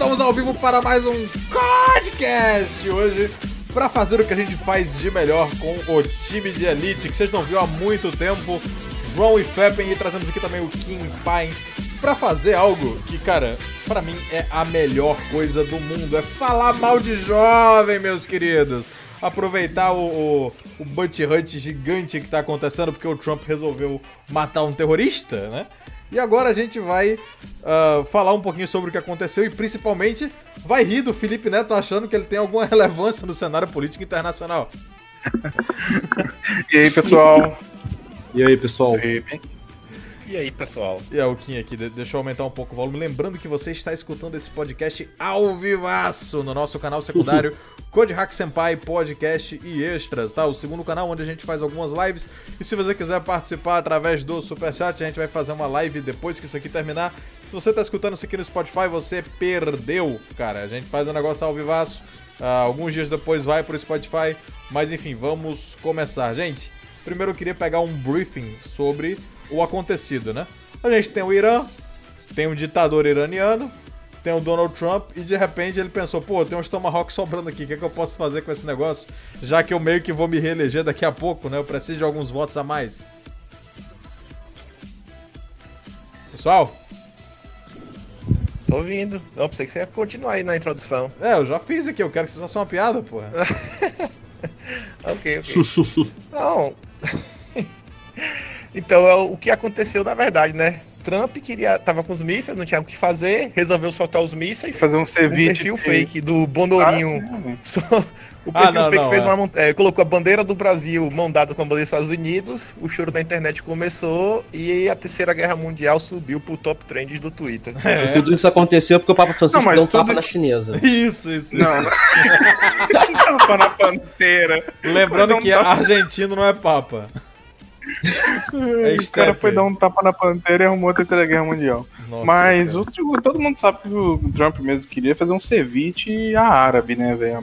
estamos ao vivo para mais um podcast hoje para fazer o que a gente faz de melhor com o time de elite que vocês não viram há muito tempo. João e Feppen e trazemos aqui também o Kim Pine para fazer algo que, cara, para mim é a melhor coisa do mundo, é falar mal de jovem, meus queridos aproveitar o, o, o Butt Hunt gigante que tá acontecendo porque o Trump resolveu matar um terrorista, né? E agora a gente vai uh, falar um pouquinho sobre o que aconteceu e principalmente vai rir do Felipe Neto achando que ele tem alguma relevância no cenário político internacional. e aí, pessoal? E aí, pessoal? E aí, pessoal? E é o Kim aqui, deixa eu aumentar um pouco o volume. Lembrando que você está escutando esse podcast ao vivaço no nosso canal secundário Code Hack Senpai Podcast e Extras, tá? O segundo canal onde a gente faz algumas lives. E se você quiser participar através do Superchat, a gente vai fazer uma live depois que isso aqui terminar. Se você está escutando isso aqui no Spotify, você perdeu, cara. A gente faz um negócio ao vivaço. Uh, alguns dias depois vai pro Spotify. Mas enfim, vamos começar. Gente, primeiro eu queria pegar um briefing sobre o acontecido, né? A gente tem o Irã, tem um ditador iraniano, tem o Donald Trump e de repente ele pensou, pô, tem uns Tomahawk sobrando aqui, o que, é que eu posso fazer com esse negócio? Já que eu meio que vou me reeleger daqui a pouco, né? Eu preciso de alguns votos a mais. Pessoal? Tô ouvindo. Não, pensei que você ia continuar aí na introdução. É, eu já fiz aqui, eu quero que isso faça uma piada, porra. ok, ok. Não. Então, é o que aconteceu na verdade, né? Trump queria, tava com os mísseis, não tinha o que fazer, resolveu soltar os mísseis. Fazer um ceviche. Um perfil fake do Bonorinho. Ah, o perfil ah, não, fake não, fez é. uma. É, colocou a bandeira do Brasil mão dada com a bandeira dos Estados Unidos. O choro da internet começou e a Terceira Guerra Mundial subiu pro top trends do Twitter. É. Tudo isso aconteceu porque o Papa Francisco não, deu um tudo... tapa na chinesa. Isso, isso. Não, isso. tapa na pantera. Lembrando que tapa... argentino não é Papa. É o cara foi dar um tapa na pantera e arrumou a Terceira Guerra Mundial. Nossa, Mas o, todo mundo sabe que o Trump mesmo queria fazer um ceviche árabe, né, velho?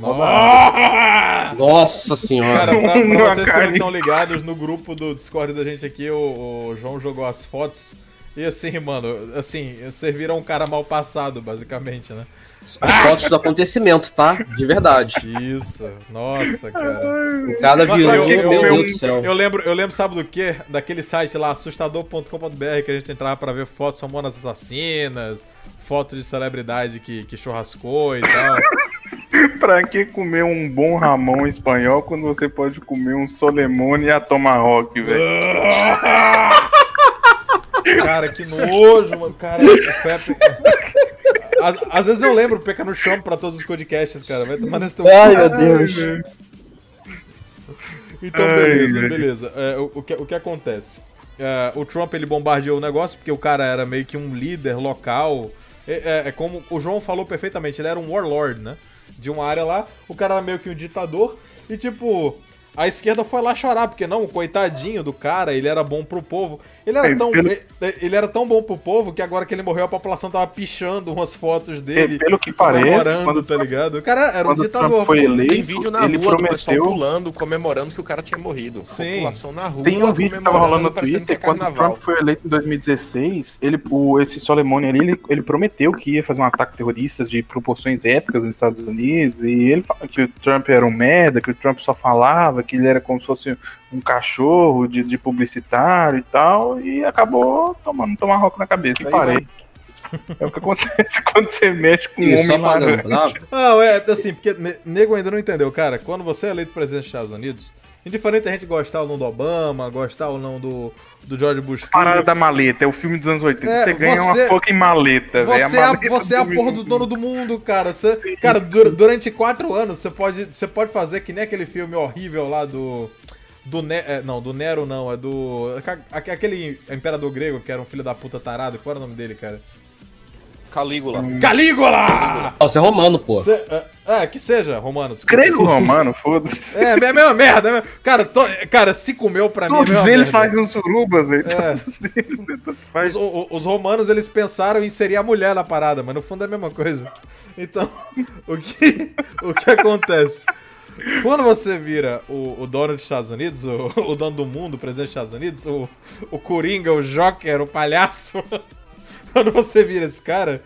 Nossa senhora. Cara, pra, pra vocês que não estão ligados, no grupo do Discord da gente aqui, o, o João jogou as fotos. E assim, mano, assim, serviram um cara mal passado, basicamente, né? As fotos do acontecimento, tá? De verdade. Isso. Nossa, cara. O cara virou, eu, eu, meu Deus do céu. Eu lembro, eu lembro, sabe do quê? Daquele site lá, assustador.com.br, que a gente entrava pra ver fotos famonas assassinas, fotos de celebridade que, que churrascou e tal. pra que comer um bom Ramon espanhol quando você pode comer um Solemone e a Tomahawk, velho? Cara, que nojo, mano. Cara, o Pepe. Às, às, vezes eu lembro pecar no chão pra todos os podcasts, cara. Vai tomar nesse teu. Ai, meu Deus. Então, beleza, Ai, beleza. É, o, o, que, o que acontece? É, o Trump ele bombardeou o negócio porque o cara era meio que um líder local. É, é, é, como o João falou perfeitamente, ele era um warlord, né? De uma área lá. O cara era meio que um ditador. E tipo, a esquerda foi lá chorar, porque não, o coitadinho do cara, ele era bom pro povo. Ele era, é, tão, pelo... ele era tão bom pro povo que agora que ele morreu, a população tava pichando umas fotos dele. É, pelo que parece, quando, tá ligado? O cara era um ditador. Foi eleito, Tem vídeo na ele rua prometeu... do pessoal pulando, comemorando que o cara tinha morrido. Sim. População na rua. Tem um vídeo que tava rolando no Twitter, é quando o Trump foi eleito em 2016, ele, o, esse Soleimani ali, ele, ele prometeu que ia fazer um ataque terrorista de proporções épicas nos Estados Unidos, e ele falou que o Trump era um merda, que o Trump só falava, que ele era como se fosse um cachorro de, de publicitário e tal, e acabou tomando tomar rock na cabeça. Que parei. É o que acontece quando você mexe com um homem laranja. Não, é assim, porque nego ainda não entendeu, cara. Quando você é eleito presidente dos Estados Unidos, indiferente a gente gostar ou não do Obama, gostar ou não do, do George Bush Filho, Parada da maleta, é o filme dos anos 80. É, você ganha você, uma fucking maleta, velho. Você, é, você é a porra do dono do mundo, cara. Você, cara, durante quatro anos você pode, você pode fazer que nem aquele filme horrível lá do. Do ne é, não, do Nero não, é do. Aquele imperador grego que era um filho da puta tarado. Qual era o nome dele, cara? Calígula. Hum. Calígula! Ah, você é romano, pô. Cê, é, é, que seja romano. Grego romano, foda-se. É, é a mesma merda. É cara, to, cara, se comeu pra Todos mim. Todos eles fazem uns surubas, velho. É. Os, os, os, romanos, eles pensaram em seria a mulher na parada, mas no fundo é a mesma coisa. Então, o que, o que acontece? Quando você vira o, o dono dos Estados Unidos, o, o, dono do mundo, o presidente dos Estados Unidos, o, o Coringa, o Joker, o palhaço, quando você vira esse cara,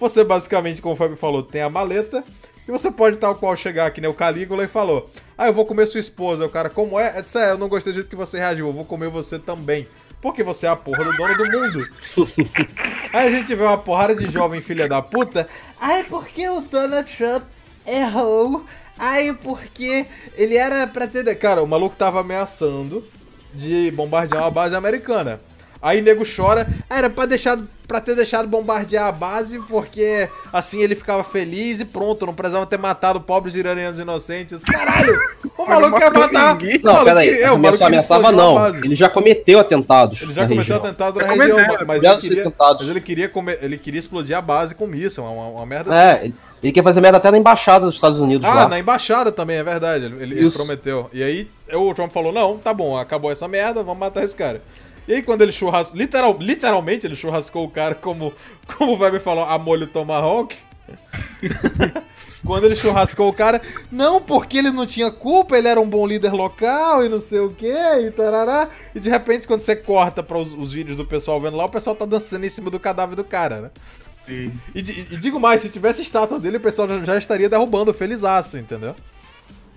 você basicamente, como o Fábio falou, tem a maleta e você pode tal qual chegar aqui, né? O Calígula e falou: Ah, eu vou comer sua esposa. O cara, como é? É disse, é, eu não gostei do jeito que você reagiu, eu vou comer você também. Porque você é a porra do dono do mundo. Aí a gente vê uma porrada de jovem filha da puta. Ai, porque o Donald Trump errou. Ai, porque ele era pra ter. Cara, o maluco tava ameaçando de bombardear uma base americana. Aí nego chora, ah, era pra, deixar, pra ter deixado bombardear a base, porque assim ele ficava feliz e pronto, não precisava ter matado pobres iranianos inocentes. Caralho! O maluco quer matar. Ninguém. Não, peraí, é, o maluco ameaçava não. Ele já cometeu atentados. Ele já cometeu atentado na região, mas, ele queria, mas ele queria, comer, ele queria explodir a base com míssil, uma, uma merda é, assim. Ele, ele quer fazer merda até na embaixada dos Estados Unidos. Ah, lá. na embaixada também, é verdade. Ele, ele prometeu. E aí o Trump falou: não, tá bom, acabou essa merda, vamos matar esse cara. E aí quando ele churrascou, literal, literalmente ele churrascou o cara como, como o Weber falou, a molho tomahawk. quando ele churrascou o cara, não, porque ele não tinha culpa, ele era um bom líder local e não sei o que, e tarará. E de repente, quando você corta para os, os, vídeos do pessoal vendo lá, o pessoal tá dançando em cima do cadáver do cara, né? E, e, e, digo mais, se tivesse estátua dele, o pessoal já, já estaria derrubando, felizaço, entendeu?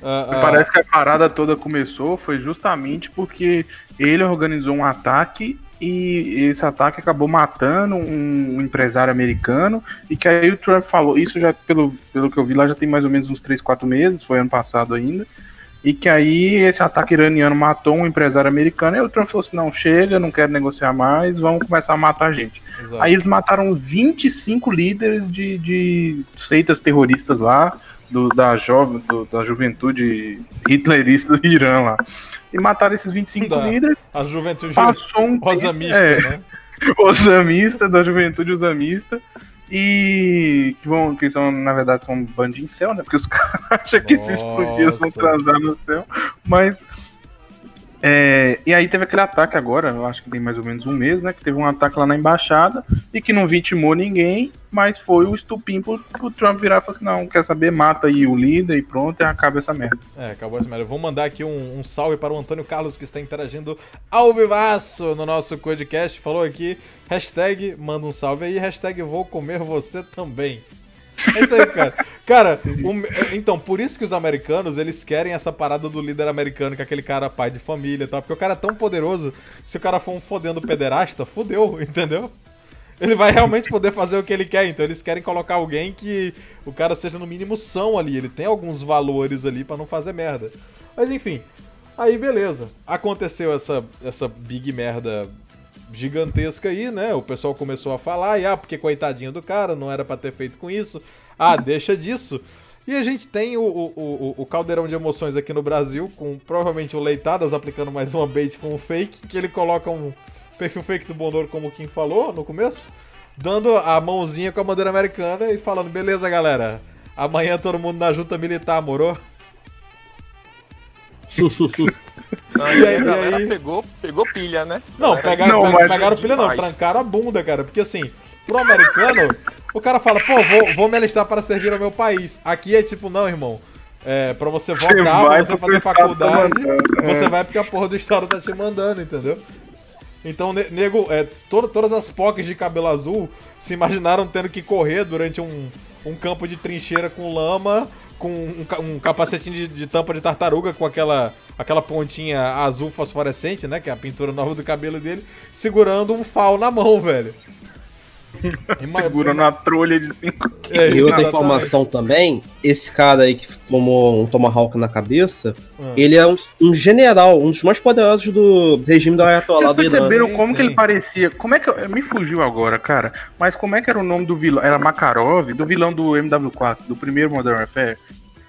Uh, uh... Parece que a parada toda começou foi justamente porque ele organizou um ataque e esse ataque acabou matando um empresário americano e que aí o Trump falou, isso já pelo, pelo que eu vi lá já tem mais ou menos uns 3, 4 meses, foi ano passado ainda, e que aí esse ataque iraniano matou um empresário americano e o Trump falou assim, não, chega, não quero negociar mais, vamos começar a matar a gente. Exato. Aí eles mataram 25 líderes de, de seitas terroristas lá, do, da, jovem, do, da juventude hitlerista do Irã lá. E mataram esses 25 da, líderes. A juventude passou um osamista, é, né? Osamista, da juventude osamista. E que, vão, que são, na verdade, são bandinhos em céu, né? Porque os caras acham que se explodir eles vão transar no céu. Mas é, e aí teve aquele ataque agora, eu acho que tem mais ou menos um mês, né? Que teve um ataque lá na embaixada e que não vitimou ninguém, mas foi o estupim pro, pro Trump virar e falar assim: não, quer saber, mata aí o líder e pronto, e acaba essa merda. É, acabou essa merda. Vou mandar aqui um, um, salve para o Antônio Carlos que está interagindo ao vivaço no nosso podcast. Falou aqui, hashtag manda um salve aí, hashtag vou comer você também. É isso aí, cara. Cara, então, por isso que os americanos, eles querem essa parada do líder americano, que é aquele cara pai de família e tal. Porque o cara é tão poderoso, se o cara for um fodendo pederasta, fodeu, entendeu? Ele vai realmente poder fazer o que ele quer. Então eles querem colocar alguém que o cara seja no mínimo são ali. Ele tem alguns valores ali para não fazer merda. Mas enfim, aí beleza. Aconteceu essa, essa big merda gigantesca aí, né? O pessoal começou a falar, e ah, porque coitadinho do cara, não era para ter feito com isso. Ah, deixa disso. E a gente tem o, o, o, o, caldeirão de emoções aqui no Brasil, com provavelmente o Leitadas aplicando mais uma bait com o fake, que ele coloca um perfil fake do Bonoro, como o Kim falou no começo, dando a mãozinha com a bandeira americana e falando, beleza, galera, amanhã todo mundo na junta militar, morou? Não, e aí, a aí... pegou, pegou pilha, né? Não, pegaram, não, pegaram, pegaram pilha não, trancaram a bunda, cara. Porque assim, pro americano, o cara fala, pô, vou, vou me alistar para servir ao meu país. Aqui é tipo, não, irmão. É, pra você votar, pra você fazer faculdade, tá você é. vai porque a porra do Estado tá te mandando, entendeu? Então, nego, é, todo, todas as pocas de cabelo azul se imaginaram tendo que correr durante um, um campo de trincheira com lama com um, um capacetinho de, de, tampa de tartaruga com aquela, aquela pontinha azul fosforescente, né? Que é a pintura nova do cabelo dele, segurando um fal na mão, velho. Segurando a trolha de 5 é, E outra informação também, esse cara aí que tomou um Tomahawk na cabeça, ah. ele é um, um, general, um dos mais poderosos do regime do Ayatollah Vocês perceberam como sim. que ele parecia? Como é que... Me fugiu agora, cara. Mas como é que era o nome do vilão? Era Makarov, do vilão do MW4, do primeiro Modern Warfare?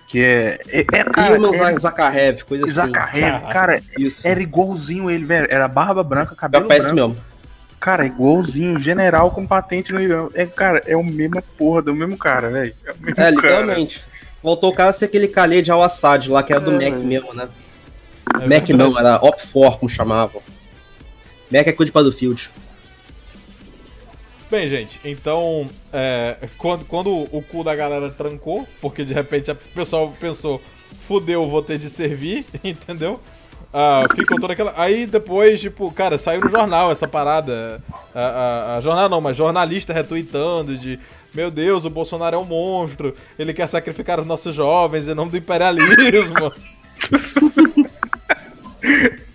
Que é. É, é cara, é, Zakharev, coisa assim. Zakharev, cara, Isso. era igualzinho ele, velho. Era barba branca, cabelo é branco. mesmo. Cara, igualzinho, general com patente no Irã. É, cara, é o mesmo porra do mesmo cara, velho. É, é literalmente. Voltou o cara a ser aquele calê de Al-Assad lá, que era do é, Mac mesmo, né? É Mac verdade. não, era Op4, como chamavam. Mac é coisa de Battlefield. Bem, gente, então, é, quando, quando o cu da galera trancou, porque de repente o pessoal pensou, fudeu, vou ter de servir, entendeu? Uh, ficou toda aquela. Aí depois, tipo, cara, saiu no jornal essa parada. A, a, a jornal não, mas jornalista retweetando de. Meu Deus, o Bolsonaro é um monstro. Ele quer sacrificar os nossos jovens em nome do imperialismo.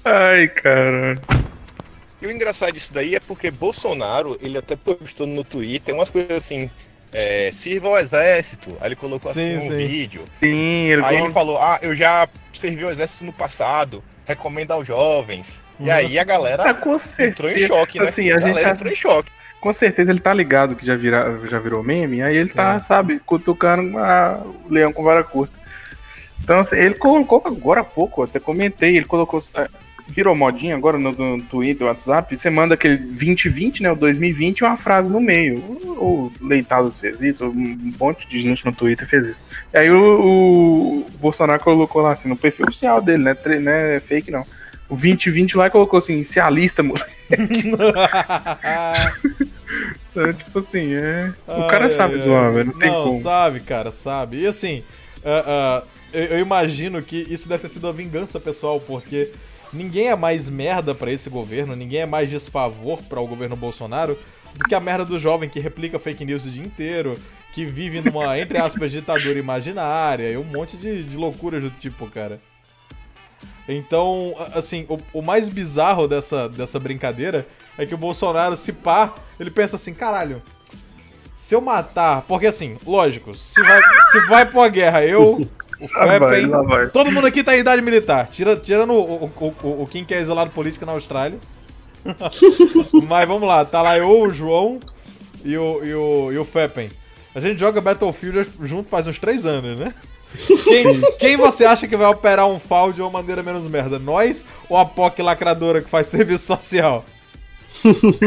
Ai, cara. E o engraçado disso daí é porque Bolsonaro, ele até postou no Twitter umas coisas assim. É, sirva ao exército. Aí ele colocou sim, assim um sim. vídeo. Sim, ele Aí ele falou: Ah, eu já servi ao exército no passado. Recomendo aos jovens. E aí a galera ah, entrou em choque, né? Assim, a, a gente já... entrou em choque. Com certeza ele tá ligado que já, vira, já virou meme. Aí ele Sim. tá, sabe, cutucando a, o leão com vara curta. Então, assim, ele colocou agora há pouco, até comentei, ele colocou. Virou modinha agora no, no Twitter, WhatsApp. Você manda aquele 2020, né? O 2020 e uma frase no meio. O, o Leitados fez isso, um monte de gente no Twitter fez isso. E aí o, o Bolsonaro colocou lá assim, no perfil oficial dele, né? Tre, né fake não. O 2020 lá colocou assim, se alista, moleque. então, tipo assim, é. O cara sabe zoar, velho. Não tem como. sabe, cara, sabe. E assim. Uh, uh eu, eu, imagino que isso deve ter sido uma vingança pessoal, porque ninguém é mais merda para esse governo, ninguém é mais desfavor para o governo Bolsonaro do que a merda do jovem que replica fake news o dia inteiro, que vive numa, entre aspas, ditadura imaginária e um monte de, de loucuras do tipo, cara. Então, assim, o, o, mais bizarro dessa, dessa brincadeira é que o Bolsonaro, se pá, ele pensa assim, caralho, se eu matar. Porque assim, lógico, se vai, se vai pra guerra eu, Lá vai, lá vai. Todo mundo aqui tá em idade militar. Tira, tirando o, o, o, o Kim que é isolado político na Austrália. Mas vamos lá, tá lá eu, o João e o, e o, e o Feppen. A gente joga Battlefield junto faz uns três anos, né? Quem, quem, você acha que vai operar um FAL de uma maneira menos merda? Nós ou a POC lacradora que faz serviço social?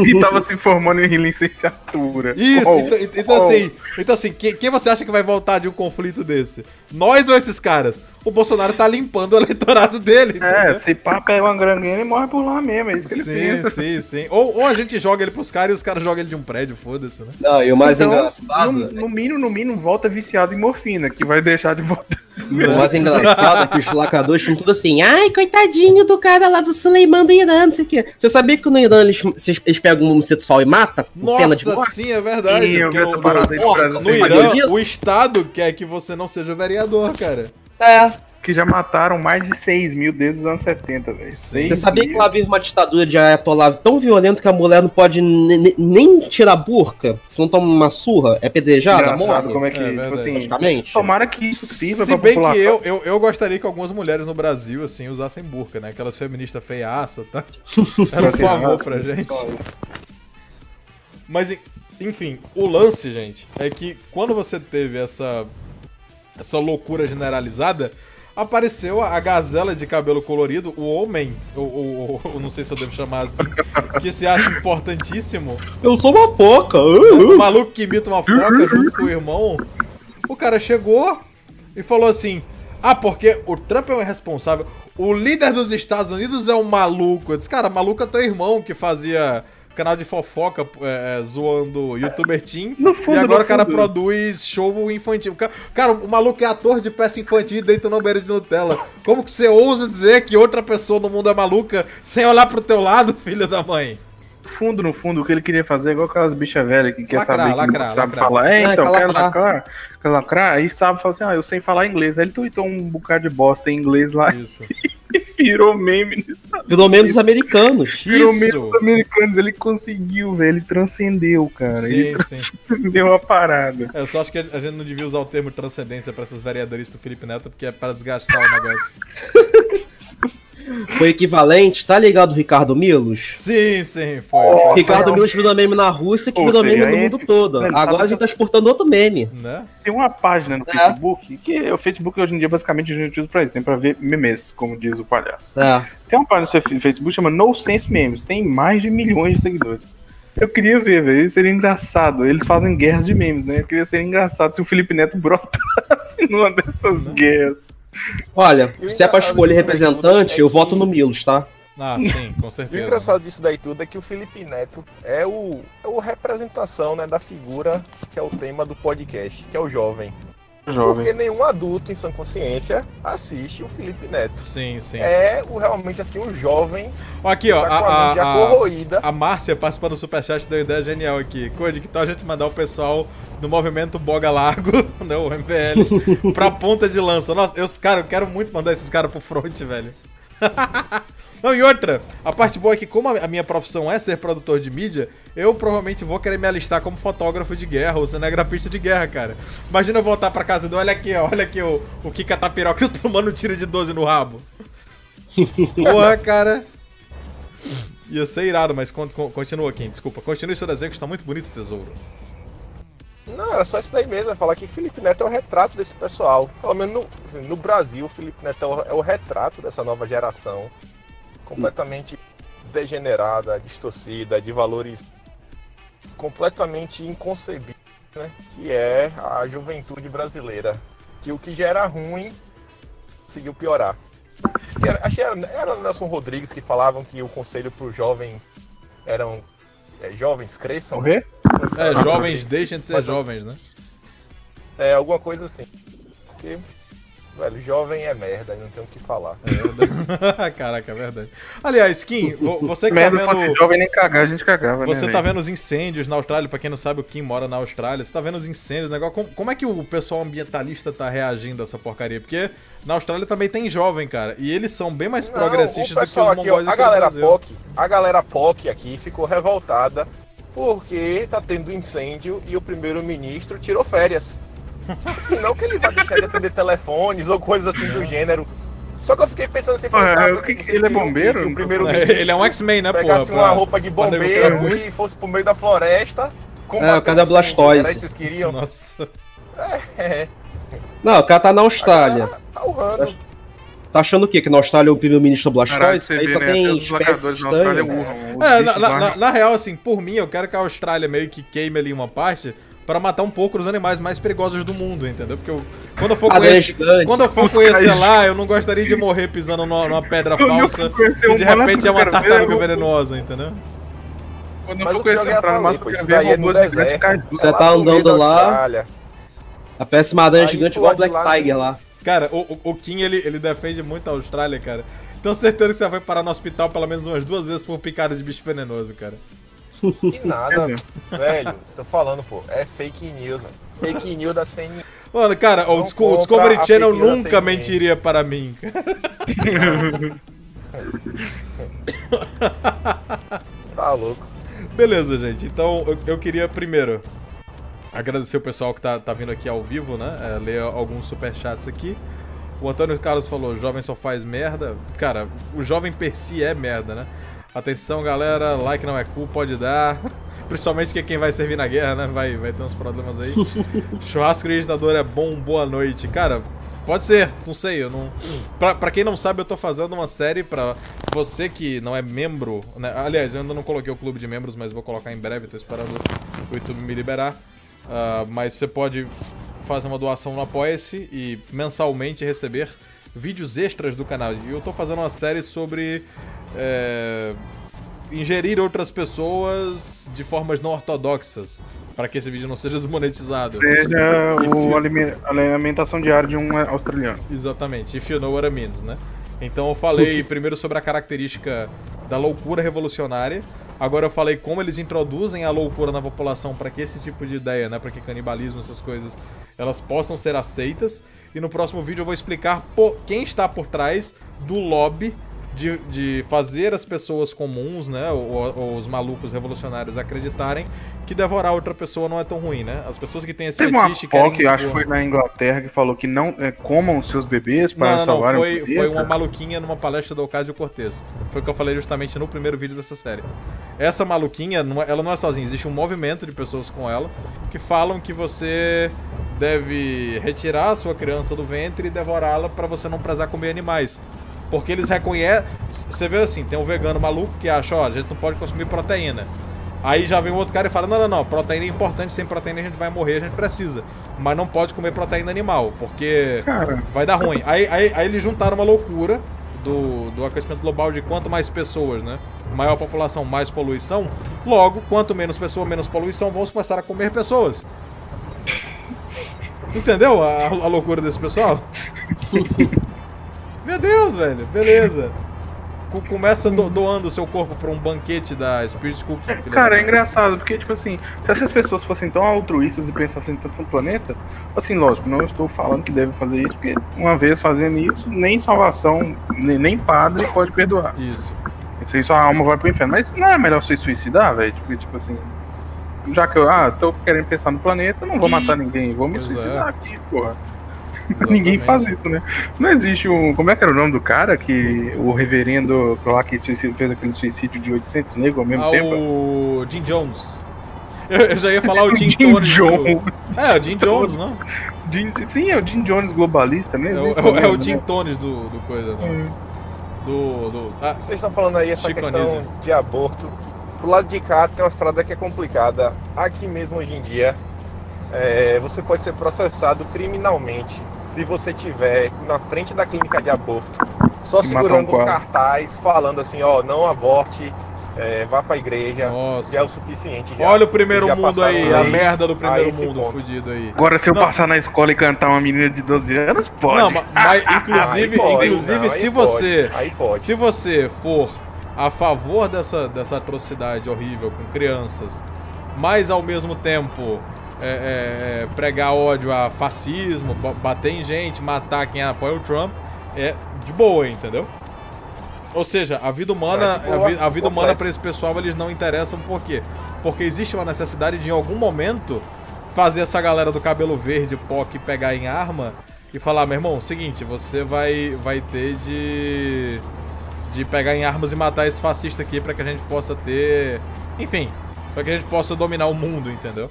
E tava se formando em licenciatura. Isso, oh, então, então oh. assim, então assim, quem, quem, você acha que vai voltar de um conflito desse? Nós ou esses caras? O Bolsonaro tá limpando o eleitorado dele. É, se pá, pega uma graninha e morre por lá mesmo, é isso que ele sim, pensa. Sim, sim, ou, ou a gente joga ele pros caras e os caras jogam ele de um prédio, foda-se, né? Não, e o mais então, engraçado... No, no mínimo, no mínimo, volta viciado em morfina, que vai deixar de voltar. O mais engraçado é que os lacadores estão tudo assim, ai, coitadinho do cara lá do Suleiman do Irã, não sei o quê. Você sabia que no Irã eles, eles pegam um homossexual e matam? Nossa, pena de morte? sim, é verdade. Sim, eu vi essa parada aí no, no Irã, o Estado quer que você não seja vereador, cara. É que já mataram mais de 6 mil desde os anos 70, velho. Você sabia mil. que lá vive uma ditadura de Ayatollah tão violenta que a mulher não pode nem tirar a burca, se não toma uma surra, é pedrejada, morre? como é que, é, tipo assim, tomara que isso sirva se pra bem população. que eu, eu, eu gostaria que algumas mulheres no Brasil, assim, usassem burca, né? Aquelas feministas feiaça, tá? Era um favor pra gente. Mas, enfim, o lance, gente, é que quando você teve essa essa loucura generalizada, apareceu a gazela de cabelo colorido, o homem, ou, não sei se eu devo chamar assim, que se acha importantíssimo. Eu sou uma foca! O maluco que imita uma foca junto com o irmão. O cara chegou e falou assim: Ah, porque o Trump é o responsável. O líder dos Estados Unidos é um maluco. Eu disse, cara, maluco é teu irmão que fazia canal de fofoca é, é, zoando youtuber Team. Fundo, e agora o cara produz show infantil. Cara, o maluco é ator de peça infantil e deita no beira de Nutella. Como que você ousa dizer que outra pessoa no mundo é maluca sem olhar pro teu lado, filho da mãe? fundo, no fundo, o que ele queria fazer é igual aquelas bichas velhas que quer saber que não sabe lacrar. falar. É, então, quer lacrar, quer lacrar, aí sabe, fala assim, ah, eu sei falar inglês. Aí ele tweetou um bocado de bosta em inglês lá. Isso. virou meme. Virou meme dos americanos. Virou Isso. meme dos americanos. Ele conseguiu, velho. Ele transcendeu, cara. Sim, ele transcendeu a parada. É, eu só acho que a gente não devia usar o termo transcendência pra essas vereadoristas do Felipe Neto, porque é para desgastar o negócio. Foi equivalente, tá ligado, Ricardo Milos? Sim, sim, foi. Oh, Ricardo Milos virou meme na Rússia, que virou meme no mundo todo. Velho, Agora a gente tá exportando outro meme. Né? Tem uma página no é. Facebook, que o Facebook hoje em dia basicamente a gente usa pra isso, tem pra ver memes, como diz o palhaço. É. Tem uma página no Facebook chama No Sense Memes, tem mais de milhões de seguidores. Eu queria ver, velho. Seria engraçado. Eles fazem guerras de memes, né? Eu queria ser engraçado se o Felipe Neto brotasse numa dessas né? guerras. Olha, se é pra escolher representante, eu voto no Milos, tá? Ah, sim, com certeza. o engraçado disso daí tudo é que o Felipe Neto é o, é o representação né, da figura que é o tema do podcast, que é o jovem. Jovem. Porque nenhum adulto em sã consciência assiste o Felipe Neto. Sim, sim. É o, realmente assim, um jovem. Aqui, ó. A, a, a, corroída. a Márcia participando do Superchat deu ideia genial aqui. Code, que tal a gente mandar o pessoal do movimento Boga Largo, né, o MPL, pra ponta de lança. Nossa, eu, cara, eu quero muito mandar esses caras pro front, velho. Não, e outra, a parte boa é que, como a minha profissão é ser produtor de mídia, eu provavelmente vou querer me alistar como fotógrafo de guerra ou cinegrafista de guerra, cara. Imagina eu voltar pra casa do olha aqui, olha aqui o, o Kika Tapiroca tomando tiro de 12 no rabo. Porra, cara. Ia ser irado, mas continua aqui, desculpa. Continue seu desenho que está muito bonito, tesouro. Não, era só isso daí mesmo, é falar que Felipe Neto é o retrato desse pessoal. Pelo menos no, assim, no Brasil, Felipe Neto é o, é o retrato dessa nova geração. Completamente degenerada, distorcida, de valores completamente inconcebíveis, né? Que é a juventude brasileira. Que o que já era ruim conseguiu piorar. Era, que era, era Nelson Rodrigues que falavam que o conselho para os jovens eram é, jovens cresçam. Morrer? É, jovens deixem de ser jovens, né? É, alguma coisa assim. Porque, velho, jovem é merda, não tem o que falar. É Caraca, é verdade. Aliás, Kim, você que merda tá vendo... jovem nem cagar, a gente cagava, Você né, tá vendo os incêndios na Austrália, pra quem não sabe, o Kim mora na Austrália. Você tá vendo os incêndios, negócio. Como, como é que o pessoal ambientalista tá reagindo a essa porcaria? Porque na Austrália também tem jovem, cara. E eles são bem mais não, progressistas do que os aqui, ó, a galera POC, A galera POC aqui ficou revoltada porque tá tendo incêndio e o primeiro-ministro tirou férias. Senão que ele vai deixar de atender telefones ou coisas assim do gênero. Só que eu fiquei pensando assim, ah, o que, que ele é bombeiro? Que, o primeiro é, ele é um X-Men, né, pô? Pegasse uma roupa de bombeiro e fosse pro meio da floresta. É, o cara da Blastoise. Era que vocês queriam? Nossa. É, é. Não, o cara tá na Austrália. Tá urrando. Tá achando o quê? Que na Austrália é o primeiro-ministro Blastoise? Aí só né? tem espécies É, na, na, na, real, assim, por mim, eu quero que a Austrália meio que queime ali uma parte para matar um pouco os animais mais perigosos do mundo, entendeu? Porque eu, quando eu for, conhecer, quando eu for conhecer lá, eu não gostaria de morrer pisando numa, numa pedra falsa e de repente é uma tartaruga venenosa, entendeu? Quando eu for conhecer a mata, eu ver robôs gigantes Você tá andando lá, a péssima aranha gigante igual Black Tiger lá. Cara, o, o Kim, ele, ele defende muito a Austrália, cara. Tenho certeza que você vai parar no hospital pelo menos umas duas vezes por picada de bicho venenoso, cara. Que nada, é velho. Tô falando, pô. É fake news, mano. Fake news da CNN. Mano, cara, o Discovery Channel nunca mentiria para mim. tá louco. Beleza, gente. Então, eu, eu queria primeiro agradecer o pessoal que tá, tá vindo aqui ao vivo, né? É, ler alguns superchats aqui. O Antônio Carlos falou: jovem só faz merda. Cara, o jovem per si é merda, né? Atenção, galera, like não é cool, pode dar. Principalmente que quem vai servir na guerra, né? Vai, vai ter uns problemas aí. Churrasco digitador é bom, boa noite. Cara, pode ser, não sei, eu não. Pra, pra quem não sabe, eu tô fazendo uma série pra você que não é membro. Né? Aliás, eu ainda não coloquei o clube de membros, mas vou colocar em breve, tô esperando o YouTube me liberar. Uh, mas você pode fazer uma doação no Apoia-se e mensalmente receber vídeos extras do canal. E eu tô fazendo uma série sobre é, ingerir outras pessoas de formas não ortodoxas. Para que esse vídeo não seja desmonetizado. Seja o a alimentação diária de um australiano. Exatamente, if you know what it means, né? Então eu falei primeiro sobre a característica da loucura revolucionária, Agora eu falei como eles introduzem a loucura na população para que esse tipo de ideia, né, para que canibalismo, essas coisas, elas possam ser aceitas. E no próximo vídeo eu vou explicar quem está por trás do lobby de, de fazer as pessoas comuns, né, ou, ou, os malucos revolucionários acreditarem que devorar outra pessoa não é tão ruim, né? As pessoas que têm esse Teve fetiche... Uma que acho que foi na Inglaterra, que falou que não é, comam seus bebês para não, não, não, foi, foi uma maluquinha numa palestra do Ocasio Cortez. Foi o que eu falei justamente no primeiro vídeo dessa série. Essa maluquinha, é, ela não é sozinha, existe um movimento de pessoas com ela que falam que você deve retirar a sua criança do ventre e devorá-la para você não precisar comer animais. Porque eles reconhecem. Você vê assim, tem um vegano maluco que acha, ó, a gente não pode consumir proteína. Aí já vem um outro cara e fala: não, não, não, proteína é importante, sem proteína a gente vai morrer, a gente precisa. Mas não pode comer proteína animal, porque cara. vai dar ruim. Aí, aí, aí eles juntaram uma loucura do, do aquecimento global de quanto mais pessoas, né? Maior população, mais poluição. Logo, quanto menos pessoa, menos poluição, vamos começar a comer pessoas. Entendeu a, a loucura desse pessoal? Meu Deus, velho. Beleza começa do, doando o seu corpo pra um banquete da Spirit School. É, cara, é engraçado, porque, tipo assim, se essas pessoas fossem tão altruístas e pensassem tanto no planeta, assim, lógico, não estou falando que devem fazer isso, porque uma vez fazendo isso, nem salvação, nem, nem padre pode perdoar. Isso. Isso aí sua alma vai pro inferno. Mas não é melhor se suicidar, velho? Porque, tipo assim, já que eu, ah, tô querendo pensar no planeta, não vou matar ninguém, vou me pois suicidar é. aqui, porra. Ninguém faz isso, né? Não existe um. Como é que era o nome do cara que o reverendo lá que suicídio, fez aquele suicídio de 800 negros ao mesmo ah, tempo? O Jim Jones. Eu, já ia falar o Jim, Jim Jones. Do... É, o Jim Jones, não? Jim... Sim, é o Jim Jones globalista mesmo. É, o, é, é o Jim né? Tones do, do coisa, não. Hum. Do, do... Ah, Vocês estão falando aí essa questão de aborto. Pro lado de cá tem umas paradas que é complicada. Aqui mesmo hoje em dia, é, você pode ser processado criminalmente se você tiver na frente da clínica de aborto, só segurando um, cartaz falando assim, ó, não aborte, é, vá pra igreja, Nossa. já é o suficiente. Já. Olha o primeiro mundo aí, a merda do primeiro mundo ponto. fudido aí. Agora, se eu não. passar na escola e cantar uma menina de 12 anos, pode. Não, mas inclusive, pode, inclusive não, se você se você for a favor dessa, dessa atrocidade horrível com crianças, mas ao mesmo tempo é, é, é, pregar ódio a fascismo, bater em gente, matar quem apoia o Trump, é de boa, entendeu? Ou seja, a vida humana, é, boa, a, vi, a, vida humana para esse pessoal eles não interessam por quê? Porque existe uma necessidade de em algum momento fazer essa galera do cabelo verde, POC, pegar em arma e falar, meu irmão, seguinte, você vai vai ter de de pegar em armas e matar esse fascista aqui para que a gente possa ter, enfim, para que a gente possa dominar o mundo, entendeu?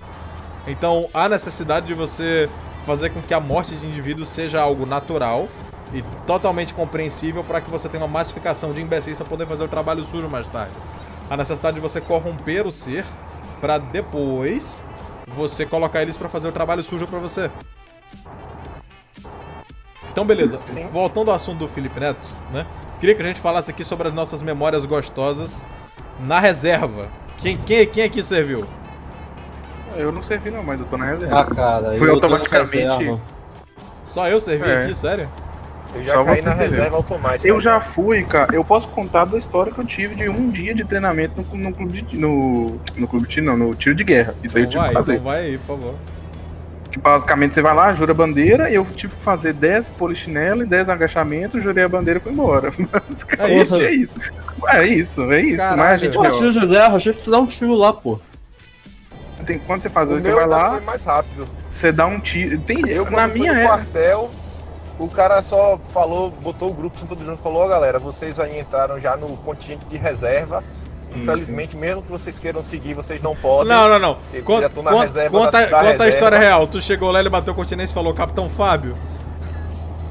Então há necessidade de você fazer com que a morte de indivíduos seja algo natural e totalmente compreensível para que você tenha uma massificação de imbecis para poder fazer o trabalho sujo mais tarde. A necessidade de você corromper o ser para depois você colocar eles para fazer o trabalho sujo para você. Então, beleza. Sim. Voltando ao assunto do Felipe Neto, né? Queria que a gente falasse aqui sobre as nossas memórias gostosas na reserva. Quem, quem, quem aqui serviu? Eu não servi não, mas eu tô na reserva. Ah, cara, Fui automaticamente. Só eu servi é. aqui, sério? Eu já Só caí na reserva automática. Eu já fui, cara. Eu posso contar da história que eu tive de um dia de treinamento no, no clube de, no, no clube de tiro, não, no tiro de guerra. Isso então aí eu tive vai, que fazer. Então vai aí, por favor. Que basicamente você vai lá, jura a bandeira, eu tive que fazer 10 polichinelo e 10 agachamentos, jurei a bandeira e fui embora. é isso, é isso. É isso, é isso. Caralho, Mas a gente. Pô, tiro de guerra, achei que tu dá um tiro lá, pô tem, quando você faz, o você vai lá. mais rápido. Você dá um tiro. Tem, eu, na minha fui no quartel, o cara só falou, botou o grupo todo junto, falou, ó oh, galera, vocês aí entraram já no contingente de reserva. Infelizmente, sim. mesmo que vocês queiram seguir, vocês não podem. Não, não, não. Conta, conta, conta, conta reserva. a história real. Tu chegou lá, ele bateu o continente e falou, Capitão Fábio.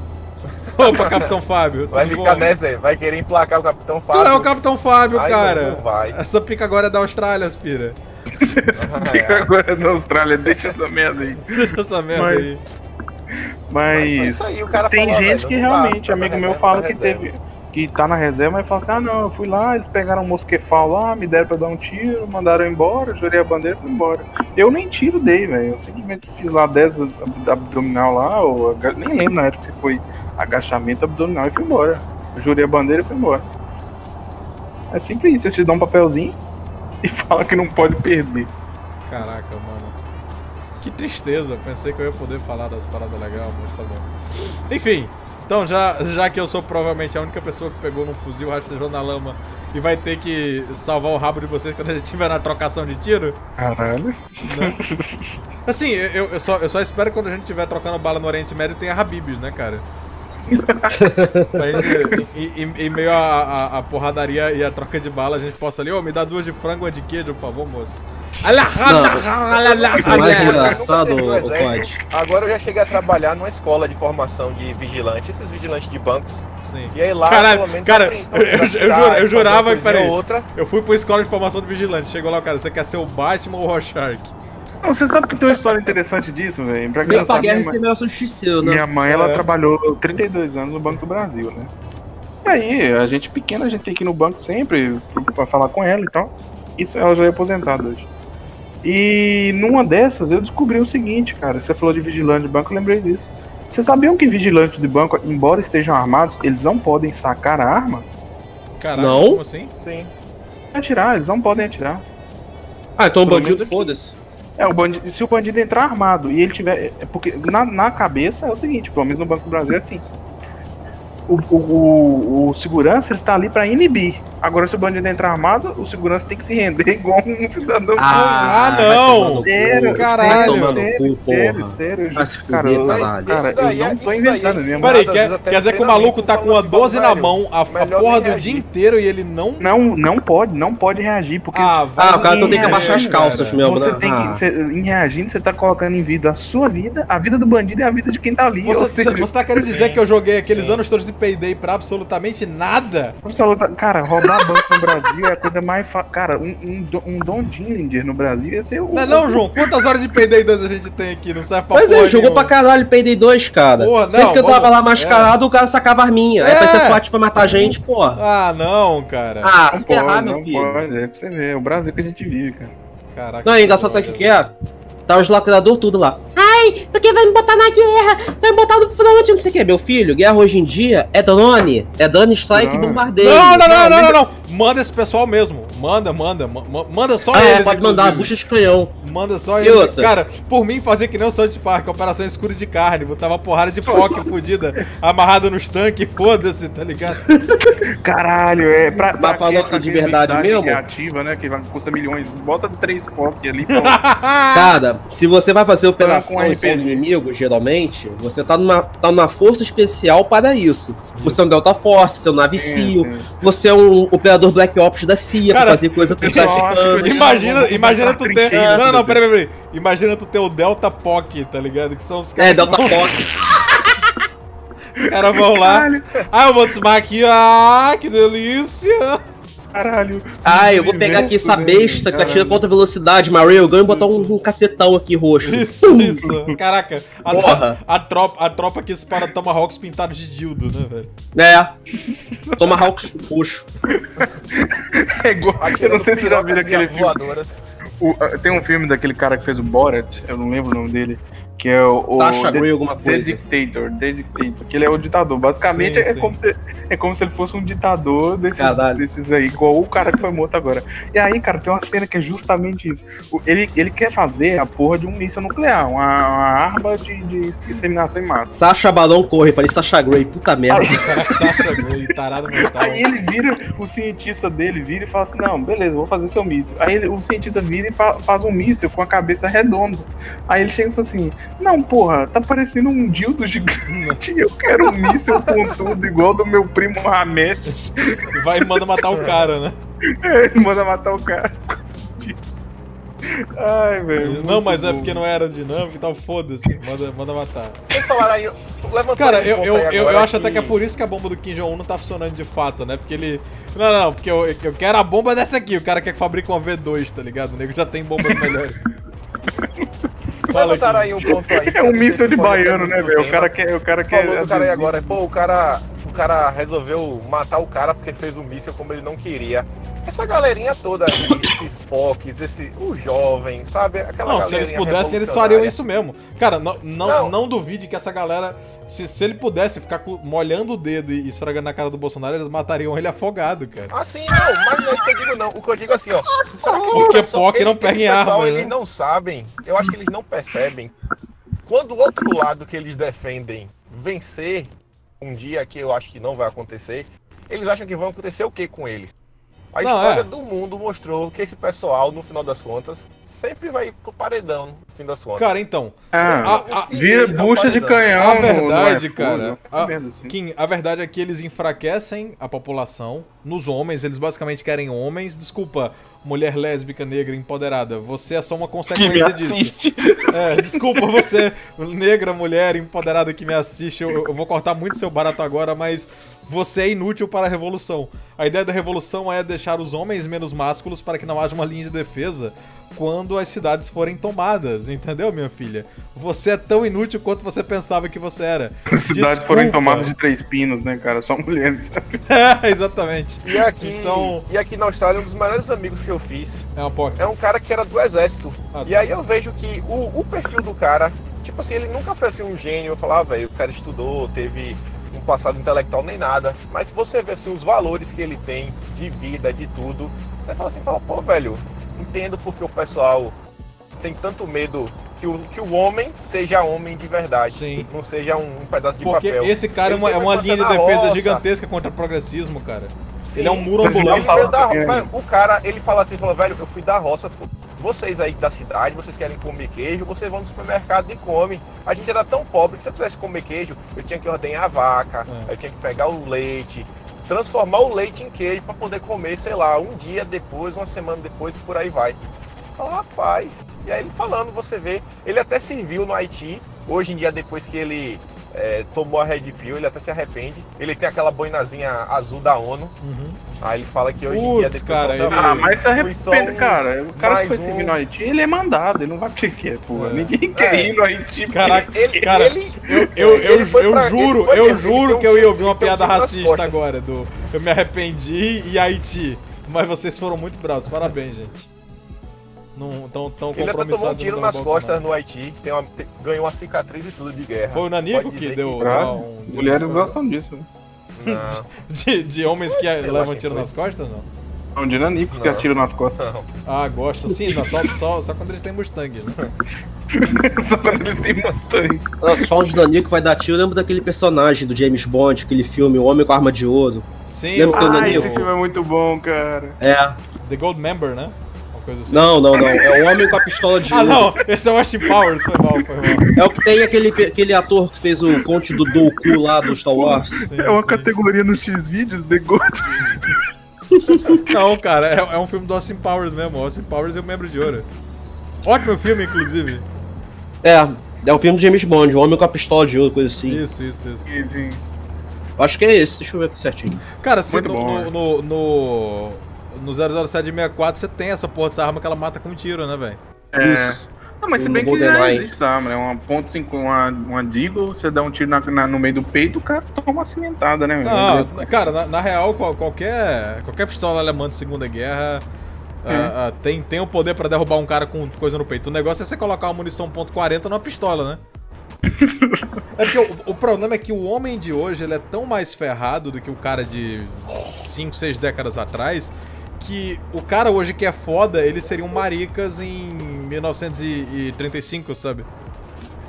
Opa, Capitão Fábio. Vai ficar nessa vai querer emplacar o Capitão Fábio. Tu é o Capitão Fábio, Ai, cara. Não, não vai. Essa pica agora é da Austrália, aspira. Fica agora na Austrália, deixa essa merda aí. Deixa essa merda mas, aí. Mas, mas aí, tem falou, gente que realmente, amigo meu, fala que teve. Que tá na reserva e fala assim: ah, não, eu fui lá, eles pegaram um mosquefal lá, me deram pra dar um tiro, mandaram embora, jurei a bandeira e fui embora. Eu nem tiro dei, velho. Eu simplesmente fiz lá 10 abdominal lá, ou nem lembro na época se foi agachamento abdominal e fui embora. Eu jurei a bandeira e fui embora. É simples isso, eles te dão um papelzinho, e fala que não pode perder. Caraca, mano. Que tristeza. Pensei que eu ia poder falar das paradas legais, mas tá bom. Enfim, então já, já que eu sou provavelmente a única pessoa que pegou num fuzil, rastejou na lama e vai ter que salvar o rabo de vocês quando a gente tiver na trocação de tiro. Caralho. Né? Assim, eu, eu, só, eu só espero que quando a gente estiver trocando bala no Oriente Médio tenha Habibs, né, cara? Gente, em, em, meio à porradaria e a troca de bala, a gente possa ali, ô, oh, me dá duas de frango e de queijo, por favor, moço. Não, mais engraçado, Agora eu já cheguei a trabalhar numa escola de formação de vigilante, esses vigilantes de bancos. Sim. E aí lá, Caralho, pelo menos, cara, eu, eu, eu, eu jurava que, peraí, outra. eu fui pra escola de formação de vigilante, chegou lá, cara, você quer ser o Batman ou o Rorschach? Não, você sabe que tem uma história interessante disso, velho. Pra quem pra guerra minha, mãe, seu, né? minha mãe, ela é. trabalhou 32 anos no Banco do Brasil, né? E aí, a gente pequena, a gente tem que ir no banco sempre pra falar com ela e tal. Isso ela já é aposentada hoje. E numa dessas eu descobri o seguinte, cara. Você falou de vigilante de banco, eu lembrei disso. Vocês sabiam que vigilantes de banco, embora estejam armados, eles não podem sacar a arma? Caraca, não? como assim? Sim. Atirar, eles não podem atirar. Ah, então o bandido foda-se. É, o bandido, se o bandido entrar armado e ele tiver. É porque na, na cabeça é o seguinte, pelo menos no Banco do Brasil é assim o, o, o, segurança está ali para inibir. Agora, se o bandido entrar armado, o segurança tem que se render igual um cidadão. Ah, ah não! Sério, caralho, sério, sério, sério. Cara, cara, eu não tô inventando mesmo. Peraí, quer, quer dizer que o maluco tá com uma 12 na mão a, a porra do dia inteiro e ele não... Não, não pode, não pode reagir, porque... Ah, ah o cara tem que abaixar as calças mesmo, Você né? tem que, ah. cê, em reagindo, você tá colocando em vida a sua vida, a vida do bandido e a vida de quem tá ali. Você, você tá querendo dizer que eu joguei aqueles anos todos de Payday pra absolutamente nada? Absoluta... Cara, roubar banco no Brasil é a coisa mais. Fa... Cara, um, um, um Don Dillinger no Brasil ia ser o. Não, é não, João. Quantas horas de Payday 2 a gente tem aqui? Não serve pra Pois é, jogou pra caralho Payday 2, cara. Porra, não, Sempre que eu tava lá mascarado, é. o cara sacava a arminha. É. Aí ser SWAT pra matar a gente, porra. Ah, não, cara. Ah, não se ferrar, meu filho. Pode, é pra você ver. É o Brasil que a gente vive, cara. Caraca. Não, ainda só sabe o que é? Tá os lacrador tudo lá. Ai, porque vai me botar na guerra, vai me botar no front, não sei o que. Meu filho, guerra hoje em dia é drone, é drone strike e bombardeio. Não, não, não, não, não, não, Manda esse pessoal mesmo. Manda, manda, manda só ah, é, eles. É, pode inclusive. mandar, bucha de canhão. Manda só e eles. Outra? Cara, por mim fazer que nem o South Park, operação escura de carne, botava porrada de foque fodida, amarrada nos tanques, foda-se, tá ligado? Caralho, é pra. Mas falando de verdade mesmo? ativa, né? Que custa milhões. Bota três foque ali. Cara, se você vai fazer operação com inimigo, geralmente, você tá numa, tá numa força especial para isso. isso. Você é um Delta Force, você é um SEAL, você é um operador Black Ops da CIA Cara, pra fazer coisa pro Imagina, imagina tu ter. Não, não, peraí, peraí. Imagina tu ter o Delta POC, tá ligado? Que são os caras. É, Delta POC. Os caras vão lá. Ah, eu vou desmar aqui. Ah, que delícia. Caralho. Ah, eu vou pegar aqui essa besta que atira contra velocidade, Mario Gun, e botar um, um, cacetão aqui roxo. Isso, Pum. isso. Caraca, a, a, a, tropa, a tropa que para Tomahawks pintados de dildo, né, velho? É. Tomahawks roxo. É igual. Eu não sei se você já viu aquele filme. O, tem um filme daquele cara que fez o Borat, eu não lembro o nome dele que é o, o Sasha Grey alguma coisa. The Dictator, The Dictator, que ele é o ditador. Basicamente sim, é, sim. Como se, é como se ele fosse um ditador desses, desses aí, igual o cara que foi morto agora. E aí, cara, tem uma cena que é justamente isso. Ele, ele quer fazer a porra de um míssil nuclear, uma, uma arma de, de exterminação em massa. Sasha Balão corre, falei Sasha Grey, puta merda. Aí, Sasha Grey, tarado mental. Aí ele vira, o cientista dele vira e fala assim, não, beleza, vou fazer seu míssil. Aí ele, o cientista vira e fa, faz um míssil com a cabeça redonda. Aí ele chega e fala assim, não, porra, tá parecendo um dildo gigante. Eu quero um míssil com tudo, igual do meu primo Ramesh. Vai e manda matar o cara, né? É, manda matar o cara por causa disso. Ai, velho. Não, mas é bom. é porque não era dinâmico e tal, foda-se. Manda, manda matar. Vocês falaram aí, Cara, eu, eu, eu, eu acho que... até que é por isso que a bomba do Kim Jong-un não tá funcionando de fato, né? Porque ele. Não, não, porque eu, eu quero a bomba dessa aqui. O cara quer que fabrique uma V2, tá ligado? O nego já tem bombas melhores. Fala aí um ponto aí. É um míssil de baiano, né, velho? O cara quer. O cara quer. Falou do cara aí agora. Pô, o cara. O cara resolveu matar o cara porque fez um míssil como ele não queria essa galerinha toda aí, esses POCs, esse, os jovens, sabe? Aquela não, se eles pudessem, eles fariam isso mesmo. Cara, não, não, não. não duvide que essa galera, se, se ele pudesse ficar molhando o dedo e esfregando na cara do Bolsonaro, eles matariam ele afogado, cara. Ah, sim, não, mas não é isso que eu digo, não. O que eu digo é assim, ó. Será que Porque POC não pega em arma. Eles né? não sabem, eu acho que eles não percebem. Quando o outro lado que eles defendem vencer um dia que eu acho que não vai acontecer, eles acham que vão acontecer o que com eles? A não, história é. do mundo mostrou que esse pessoal, no final das contas, sempre vai pro paredão, no fim das contas. Cara, então. Ah, a, a, vira bucha de canhão. A verdade, cara. A, Kim, a verdade é que eles enfraquecem a população nos homens. Eles basicamente querem homens. Desculpa, mulher lésbica, negra, empoderada. Você é só uma consequência disso. É, desculpa você, negra, mulher, empoderada que me assiste. Eu, eu, vou cortar muito seu barato agora, mas você é inútil para a revolução. A ideia da revolução é deixar os homens menos másculos para que não haja uma linha de defesa quando as cidades forem tomadas, entendeu, minha filha? Você é tão inútil quanto você pensava que você era. As cidades forem tomadas de três pinos, né, cara? Só mulheres. é, exatamente. E aqui, então... e aqui na Austrália, um dos melhores amigos que eu fiz é, uma é um cara que era do exército. Ah, tá. E aí eu vejo que o, o perfil do cara, tipo assim, ele nunca foi assim um gênio. Eu falava, ah, velho, o cara estudou, teve passado intelectual nem nada. Mas se você vê assim, os valores que ele tem de vida, de tudo, você fala assim, fala, pô, velho, entendo porque o pessoal tem tanto medo que o, que o homem seja homem de verdade. Sim. Não seja um, um pedaço de porque papel. Esse cara é uma, é uma linha de defesa roça. gigantesca contra o progressismo, cara. Sim. Ele é um muro ambulante. Da, o cara, ele fala assim, fala, velho, eu fui da roça, vocês aí da cidade, vocês querem comer queijo, vocês vão no supermercado e comem. A gente era tão pobre que se eu quisesse comer queijo, eu tinha que ordenhar a vaca, é. eu tinha que pegar o leite, transformar o leite em queijo para poder comer, sei lá, um dia depois, uma semana depois e por aí vai. Fala, rapaz. E aí ele falando, você vê, ele até serviu no Haiti. Hoje em dia, depois que ele é, tomou a Red Pill, ele até se arrepende. Ele tem aquela boinazinha azul da ONU. Uhum. Aí ele fala que hoje em dia depois cara, ele... Ah, mas se arrepende, um, cara. O cara que foi um... servir no Haiti, ele é mandado, ele não vai porque quer, pô. É. Ninguém quer é. ir no Haiti. Caraca, ele, cara, ele, eu, eu, eu, eu, pra, juro, eu juro que eu ia ouvir uma piada racista agora, do eu me arrependi e Haiti. Mas vocês foram muito bravos, parabéns, gente. Não tão, tão Ele até tomou um tiro nas costas no Haiti, tem uma, tem, ganhou uma cicatriz e tudo de guerra. Foi o Nanico que deu. Que... Um, Mulheres gostam disso. Né? de, de homens que levam tiro nas costas, não? Não, de Nanico que atira nas costas. Não. Ah, gosto. Sim, não, só, só, só quando eles têm Mustang, né? só quando eles têm Mustang. Nossa, só um de Nanico vai dar tiro. Eu lembro daquele personagem do James Bond, aquele filme O Homem com Arma de Ouro. Sim, Lembra ah, esse filme é muito bom, cara. É. The Gold Member, né? Coisa assim. Não, não, não. É o homem com a pistola de. ah, não. Esse é o Austin Powers. Foi mal, foi mal. É o que tem aquele, aquele ator que fez o conte do Doku lá do Star Wars. Sim, é uma sim. categoria no X-Videos, The Gold. Não, cara, é, é, um filme do Austin Powers mesmo. Austin Powers é o membro de ouro. Ótimo filme, inclusive. É, é um filme de James Bond, o homem com a pistola de ouro, coisa assim. Isso, isso, isso. Acho que é esse, deixa eu ver aqui certinho. Cara, se no, no, no, no, no 00764 você tem essa porra dessa arma que ela mata com tiro, né, velho? É. Isso. Não, mas se bem que já existe essa arma, né? Uma ponto 5, uma, uma Deagle, você dá um tiro na, na, no meio do peito, o cara toma uma cimentada, né? Não, cara, na, na, real, qualquer, qualquer pistola alemã de Segunda Guerra é. uh, uh, tem, tem o poder para derrubar um cara com coisa no peito. O negócio é você colocar uma munição .40 numa pistola, né? é porque o, o, problema é que o homem de hoje ele é tão mais ferrado do que o cara de 5, 6 décadas atrás que o cara hoje que é foda, eles seriam maricas em 1935, sabe?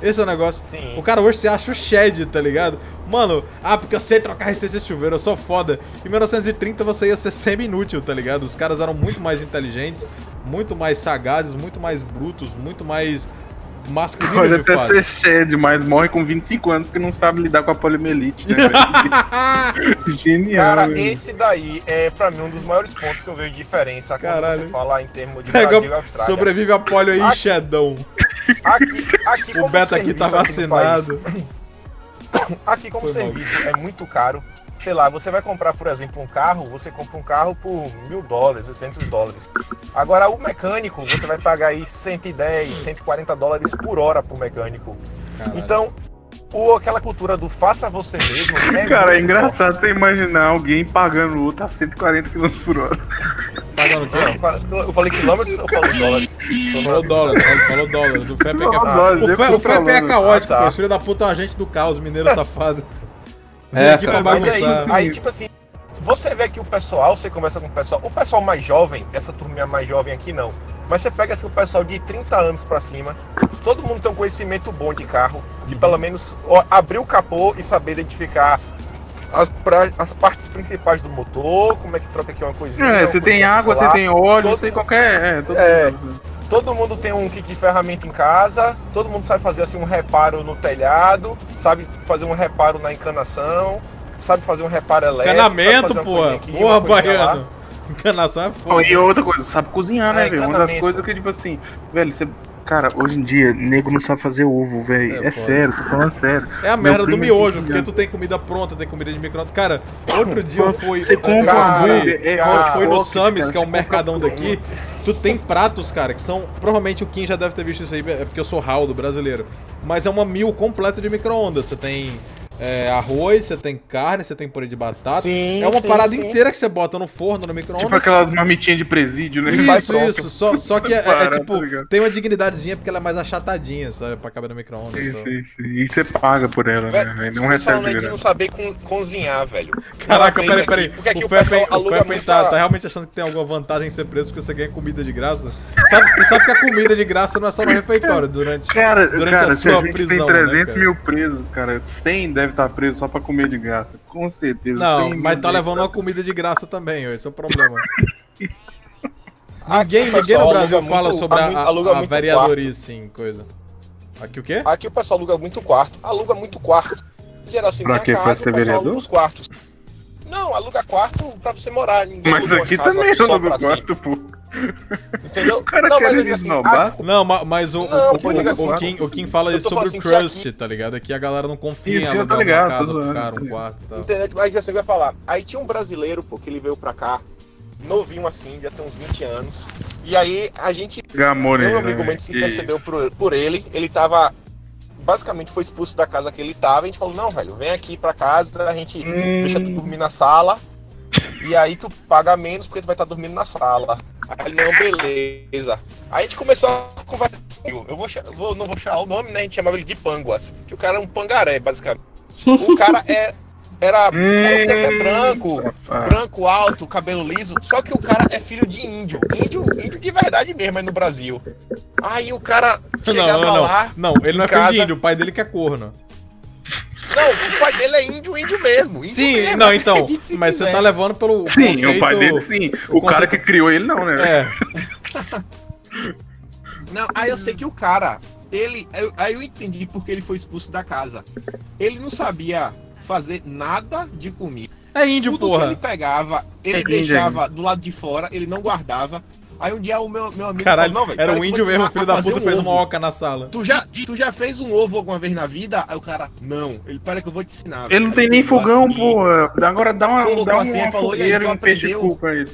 Esse é o negócio. Sim. O cara hoje se acha o Shed, tá ligado? Mano, ah, porque eu sei trocar resistência de chuveiro, eu sou foda. Em 1930 você ia ser semi-inútil, tá ligado? Os caras eram muito mais inteligentes, muito mais sagazes, muito mais brutos, muito mais masculino Pode até fato. ser Shed, mas morre com 25 anos porque não sabe lidar com a poliomielite, né, Genial. Cara, esse daí é pra mim um dos maiores pontos que eu vejo de diferença Caralho. quando você fala em termos de Pega, Brasil e Austrália. Sobrevive a polio aí, aqui, Shedão. Aqui, aqui o Beta aqui tá vacinado. Aqui como Foi serviço mal. é muito caro sei lá, você vai comprar, por exemplo, um carro, você compra um carro por mil dólares, 800 dólares. Agora, o mecânico, você vai pagar aí 110, 140 dólares por hora pro mecânico. Caralho. Então, o, aquela cultura do faça você mesmo. É Cara, é engraçado forte. você imaginar alguém pagando luta a 140 km por hora. Pagando o quê? Eu falei quilômetros ou falei dólares? Falou dólares, falou dólares. O FEP é, ca... o FEP é caótico, ah, tá. filho da puta é um agente do caos, mineiro safado. É, aqui cara, mas é isso. Aí, tipo assim, você vê que o pessoal, você conversa com o pessoal, o pessoal mais jovem, essa turminha mais jovem aqui não. Mas você pega assim, o pessoal de 30 anos para cima, todo mundo tem um conhecimento bom de carro, de pelo menos ó, abrir o capô e saber identificar as, pra, as partes principais do motor, como é que troca aqui uma coisinha. É, você tem água, você tem óleo, todo, você tem qualquer. É, todo é, mundo. Todo mundo tem um kit de ferramenta em casa, todo mundo sabe fazer assim um reparo no telhado, sabe fazer um reparo na encanação, sabe fazer um reparo elétrico. Encanamento, pô. Porra, baiano. Lá. Encanação é foda. E outra coisa, sabe cozinhar, né, é, velho? Uma das coisas que, tipo assim, velho, você Cara, hoje em dia, nego não sabe fazer ovo, velho. É, é sério, tô falando sério. É a merda do miojo, porque tu tem comida pronta, tem comida de micro Cara, outro dia eu fui. Você compra hambúrguer, é, eu fui no Samis, que é um mercadão daqui. Tu tem pratos, cara, que são. Provavelmente o Kim já deve ter visto isso aí, é porque eu sou Raul do brasileiro. Mas é uma mil completa de micro-ondas. Você tem é, arroz, você tem carne, você tem purê de batata. Sim, é uma sim, parada sim. inteira que você bota no forno, no micro-ondas. Tipo aquelas marmitinhas de presídio, né? Isso, isso. Só, só que é, é, tipo, tá tem uma dignidadezinha porque ela é mais achatadinha, sabe? Pra caber no micro-ondas. Sim, então. sim, sim. E você paga por ela, né? Não recebe de não saber co cozinhar, velho. Caraca, peraí, peraí. Porque aqui o, o Pepe, o Pepe tá, tá realmente achando que tem alguma vantagem em ser preso porque você ganha comida de graça? Sabe, você sabe que a comida de graça não é só no refeitório, durante, cara, durante cara, a sua se a gente prisão, tem 300 né, mil presos, cara, 100 deve estar preso só pra comer de graça. Com certeza. Não, mas tá levando uma comida de graça também, esse é o problema. ninguém, ninguém no Brasil fala muito, sobre a, a, a vereadorice em coisa. Aqui o quê? Aqui o pessoal aluga muito quarto. Aluga muito quarto. Geral assim, pra quê? Casa, pra ser vereador? os quartos. Não, aluga quarto pra você morar. Ninguém mas aqui também aluga quarto, pô. Entendeu? O cara não, mas, assim, a... não, mas o, não, o, o, o, Kim, o Kim fala isso sobre o assim, Crust, aqui... tá ligado? Aqui a galera não confia isso, em alugar ligado, uma casa pro cara, um quarto e tal. Entendeu? Aí você vai falar. Aí tinha um brasileiro, pô, que ele veio pra cá, novinho assim, já tem uns 20 anos. E aí a gente. Gamone, meu amigo né? se intercedeu por, por ele. Ele tava. Basicamente foi expulso da casa que ele tava. A gente falou: não, velho, vem aqui pra casa, a gente hum. deixa tu dormir na sala. E aí tu paga menos porque tu vai estar tá dormindo na sala. Aí não, beleza. Aí a gente começou a conversar. Eu vou, vou, não vou chamar o nome, né? A gente chamava ele de Panguas. Que o cara é um pangaré, basicamente. O cara é. Era, era sempre branco, branco, alto, cabelo liso. Só que o cara é filho de índio. Índio, índio de verdade mesmo, é no Brasil. Aí o cara chegava não, não, lá. Não, ele não é casa... filho de índio, o pai dele que é corno. Não, o pai dele é índio, índio mesmo. Índio sim, mesmo, não, então. Mas quiser. você tá levando pelo. Sim, conceito, o pai dele sim. O, o conceito... cara que criou ele não, né? É. não, aí eu sei que o cara, ele. Aí eu entendi porque ele foi expulso da casa. Ele não sabia fazer nada de comida. É índio, Tudo porra. que ele pegava, ele é deixava índio. do lado de fora, ele não guardava. Aí um dia o meu, meu amigo Caralho, falou, não, velho. Era um índio mesmo, filho da puta, um fez ovo. uma oca na sala. Tu já, tu já fez um ovo alguma vez na vida? Aí o cara, não. Ele, para que eu vou te ensinar. Ele não tem nem fogão, assim, pô. Agora dá uma, colocou dá assim, uma falou, e aí tu aprendeu. Pra ele.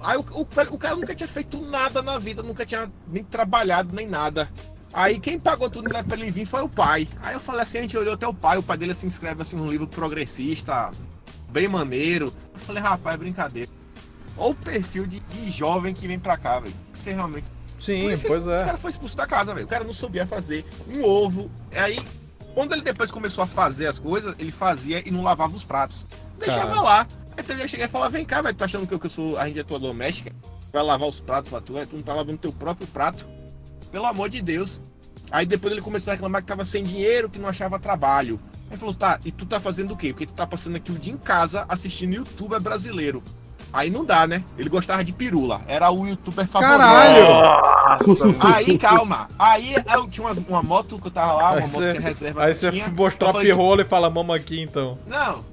Aí o, o, o, cara nunca tinha feito nada na vida, nunca tinha nem trabalhado, nem nada. Aí quem pagou tudo pra ele vir foi o pai. Aí eu falei assim, a gente olhou até o pai, o pai dele se inscreve assim num livro progressista, bem maneiro. Eu falei, rapaz, é brincadeira. Olha o perfil de, de jovem que vem pra cá, velho. Que você realmente. Sim, pois é. Esse cara foi expulso da casa, velho. O cara não sabia fazer um ovo. Aí, quando ele depois começou a fazer as coisas, ele fazia e não lavava os pratos. Deixava Caramba. lá. Então eu cheguei e falar, vem cá, velho, tu achando que eu, que eu sou. A gente é tua doméstica? Vai lavar os pratos pra tu, tu não tá lavando teu próprio prato. Pelo amor de Deus. Aí depois ele começou a reclamar que tava sem dinheiro, que não achava trabalho. Aí falou, tá, e tu tá fazendo o quê? Porque tu tá passando aqui o dia em casa assistindo youtuber brasileiro. Aí não dá, né? Ele gostava de pirula. Era o youtuber favorito. Caralho! Aí, calma. Aí eu tinha uma, uma moto que eu tava lá, uma aí moto cê, que reserva. Aí você mostrou a pirrola e fala, mama aqui então. Não.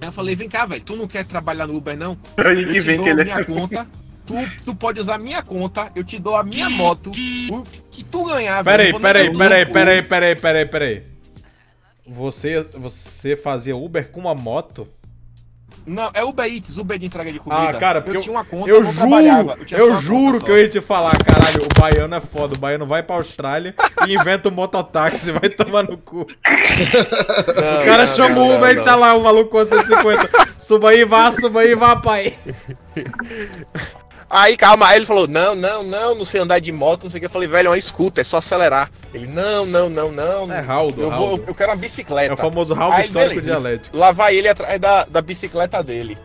Aí eu falei, vem cá, velho, tu não quer trabalhar no Uber, não? Gente eu te vem dou minha é... conta. Tu, tu pode usar minha conta, eu te dou a minha moto. O que tu ganhar, peraí, velho. Peraí, peraí, peraí, peraí, peraí, peraí. Você, você fazia Uber com uma moto? Não, é Uber Eats, Uber de entrega de comida. Ah, cara, porque eu, eu tinha uma conta, eu, eu não juro, trabalhava. Eu, eu juro que eu ia te falar, caralho, o baiano é foda. O baiano vai pra Austrália e inventa um mototáxi, vai tomar no cu. Não, o cara não, chama o Uber e tá lá, o maluco com 150. suba aí, vá, suba aí, vá, pai. Aí, calma, aí ele falou, não, não, não, não sei andar de moto, não sei o que. Eu falei, velho, é uma escuta, é só acelerar. Ele, não, não, não, não. É Raldo, eu. Vou, eu quero uma bicicleta. É o famoso Raldo aí, histórico beleza, dialético. Lá vai ele atrás da, da bicicleta dele.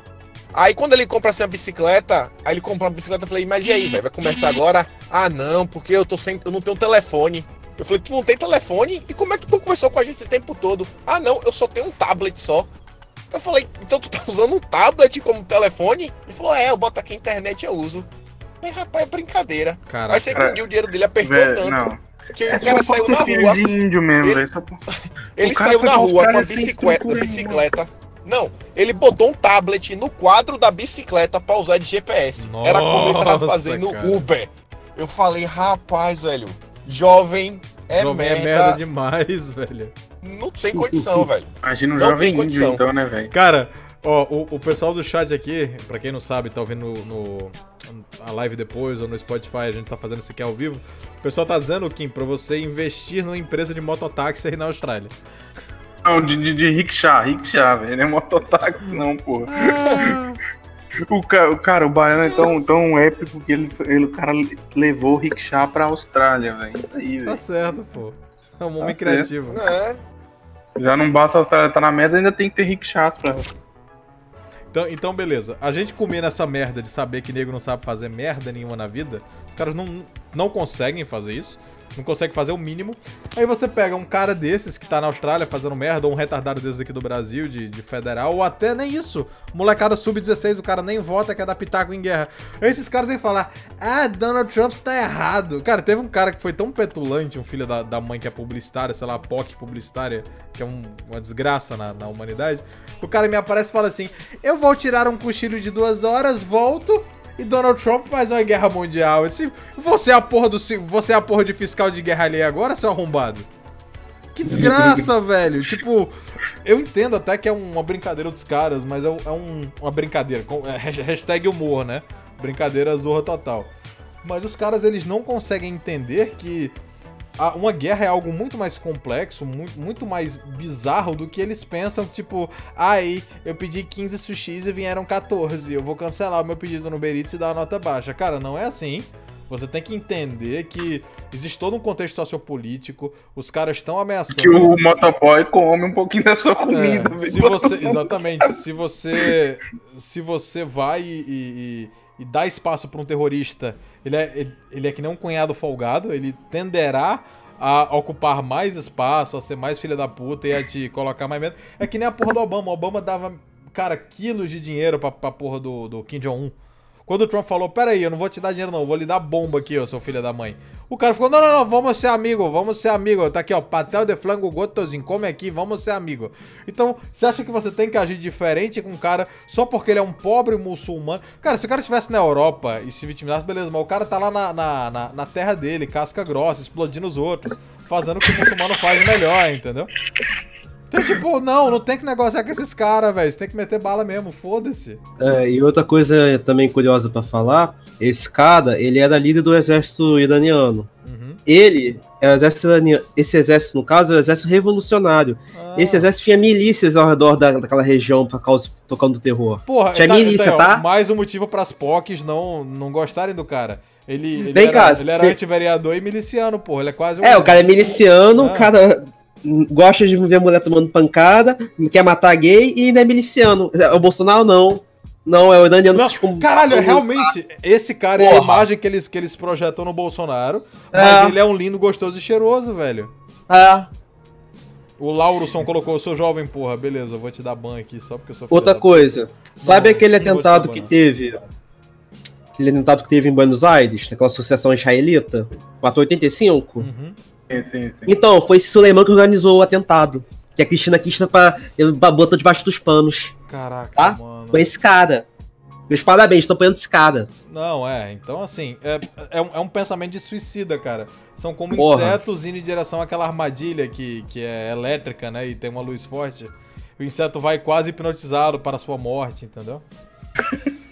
Aí quando ele compra essa bicicleta, aí ele compra uma bicicleta, eu falei, mas e aí, velho, vai começar agora? Ah, não, porque eu tô sem, eu não tenho telefone. Eu falei, tu não tem telefone? E como é que tu conversou com a gente esse tempo todo? Ah, não, eu só tenho um tablet só. Eu falei, então tu tá usando um tablet como telefone? Ele falou, é, eu boto aqui a internet eu uso. Mas, rapaz, é brincadeira. Caraca. Aí você entendia o dinheiro dele apertou tanto. Não. Que é o cara saiu na rua. De índio mesmo, ele, ele saiu na rua com a bicicleta, bicicleta. Não, ele botou um tablet no quadro da bicicleta pra usar de GPS. Nossa, Era como ele tava fazendo cara. Uber. Eu falei, rapaz, velho, Jovem é jovem merda. é merda demais, velho. Não tem condição, velho. Imagina um não jovem índio, então, né, velho? Cara, ó, o, o, pessoal do chat aqui, pra quem não sabe, tá ouvindo no, no, a live depois ou no Spotify, a gente tá fazendo isso aqui ao vivo. O pessoal tá dizendo, Kim, pra você investir numa empresa de mototáxi aí na Austrália. Não, de, de, de rickshaw, rickshaw, velho. Não é mototáxi, não, porra. Ah. O cara, o cara, o baiano é tão, tão épico que ele, ele, o cara levou o rickshaw pra Austrália, velho. Isso aí, velho. Tá certo, pô. É um homem tá criativo. É. Já não basta a Austrália tá na merda, ainda tem que ter rickshaws pra. Então, então, beleza. A gente comer nessa merda de saber que nego não sabe fazer merda nenhuma na vida, os caras não, não conseguem fazer isso não consegue fazer o mínimo. Aí você pega um cara desses que tá na Austrália fazendo merda, ou um retardado desses aqui do Brasil, de, de federal, ou até nem isso. Molecada sub-16, o cara nem vota, quer dar pitaco em guerra. Esses caras vêm falar, ah, Donald Trump está errado. Cara, teve um cara que foi tão petulante, um filho da, da mãe que é publicitária, sei lá, POC publicitária, que é um, uma desgraça na, na humanidade. O cara me aparece e fala assim, eu vou tirar um cochilo de duas horas, volto e Donald Trump faz uma guerra mundial. Disse, você é a porra do você é a porra de fiscal de guerra ali agora, seu arrombado? Que desgraça, velho. Tipo, eu entendo até que é uma brincadeira dos caras, mas é, um, uma brincadeira. É, hashtag humor, né? Brincadeira zorra total. Mas os caras, eles não conseguem entender que uma guerra é algo muito mais complexo, muito, muito mais bizarro do que eles pensam, tipo, aí eu pedi 15 sushis e vieram 14, eu vou cancelar o meu pedido no Uber Eats e dar a nota baixa. Cara, não é assim. Você tem que entender que existe todo um contexto sociopolítico, os caras estão ameaçando. Que o motoboy come um pouquinho da sua comida. É, se você, exatamente. Se você, se você vai e, e, e dá espaço para um terrorista ele é, ele, ele é que nem um cunhado folgado, ele tenderá a ocupar mais espaço, a ser mais filha da puta e a te colocar mais medo. É que nem a porra do Obama. O Obama dava, cara, quilos de dinheiro pra, pra porra do, do Kim Jong-un. Quando o Trump falou, peraí, eu não vou te dar dinheiro não, vou lhe dar bomba aqui, ô seu filho da mãe. O cara ficou, não, não, não, vamos ser amigo, vamos ser amigo. Tá aqui, ó, patel de flango gotozinho, come aqui, vamos ser amigo. Então, você acha que você tem que agir diferente com um cara só porque ele é um pobre muçulmano? Cara, se o cara estivesse na Europa e se vitimizasse, beleza, mas o cara tá lá na, na, na, na terra dele, casca grossa, explodindo os outros, fazendo o que o muçulmano faz melhor, entendeu? Então, tipo, não, não tem que negociar com esses caras, velho. Você tem que meter bala mesmo, foda-se. É, e outra coisa também curiosa para falar: esse cara, ele era líder do exército iraniano. Uhum. Ele é o exército iraniano. Esse exército, no caso, é o exército revolucionário. Ah. Esse exército tinha milícias ao redor da, daquela região pra causa tocando terror. Porra, tinha tá, milícia, tá? Mais um motivo pras POCs não, não gostarem do cara. Ele, ele Vem era, cá, ele era cê... antivereador e miliciano, porra. Ele é quase um. É, o cara é miliciano, ah. o cara gosta de ver mulher tomando pancada, quer matar gay e ainda é miliciano. O Bolsonaro não. Não, é o iraniano não, tipo, Caralho, é realmente, esse cara Porra. é a imagem que eles, que eles projetam no Bolsonaro, mas é. ele é um lindo, gostoso e cheiroso, velho. É. O Laurson colocou, eu sou jovem, porra, beleza, eu vou te dar ban aqui só porque eu sou Outra coisa, sabe não, aquele atentado que teve? Aquele atentado que teve em Buenos Aires, naquela associação israelita? Matou 85? Uhum. Sim, sim, sim. Então, foi esse Suleiman que organizou o atentado. Que a Cristina Kirchner pra, botou debaixo dos panos. Caraca, tá? mano. Foi esse cara. Meus parabéns, tô apoiando esse cara. Não, é. Então, assim, é, é, um, é um pensamento de suicida, cara. São como Porra. insetos indo em direção àquela armadilha que, que é elétrica, né? E tem uma luz forte. O inseto vai quase hipnotizado para a sua morte, entendeu?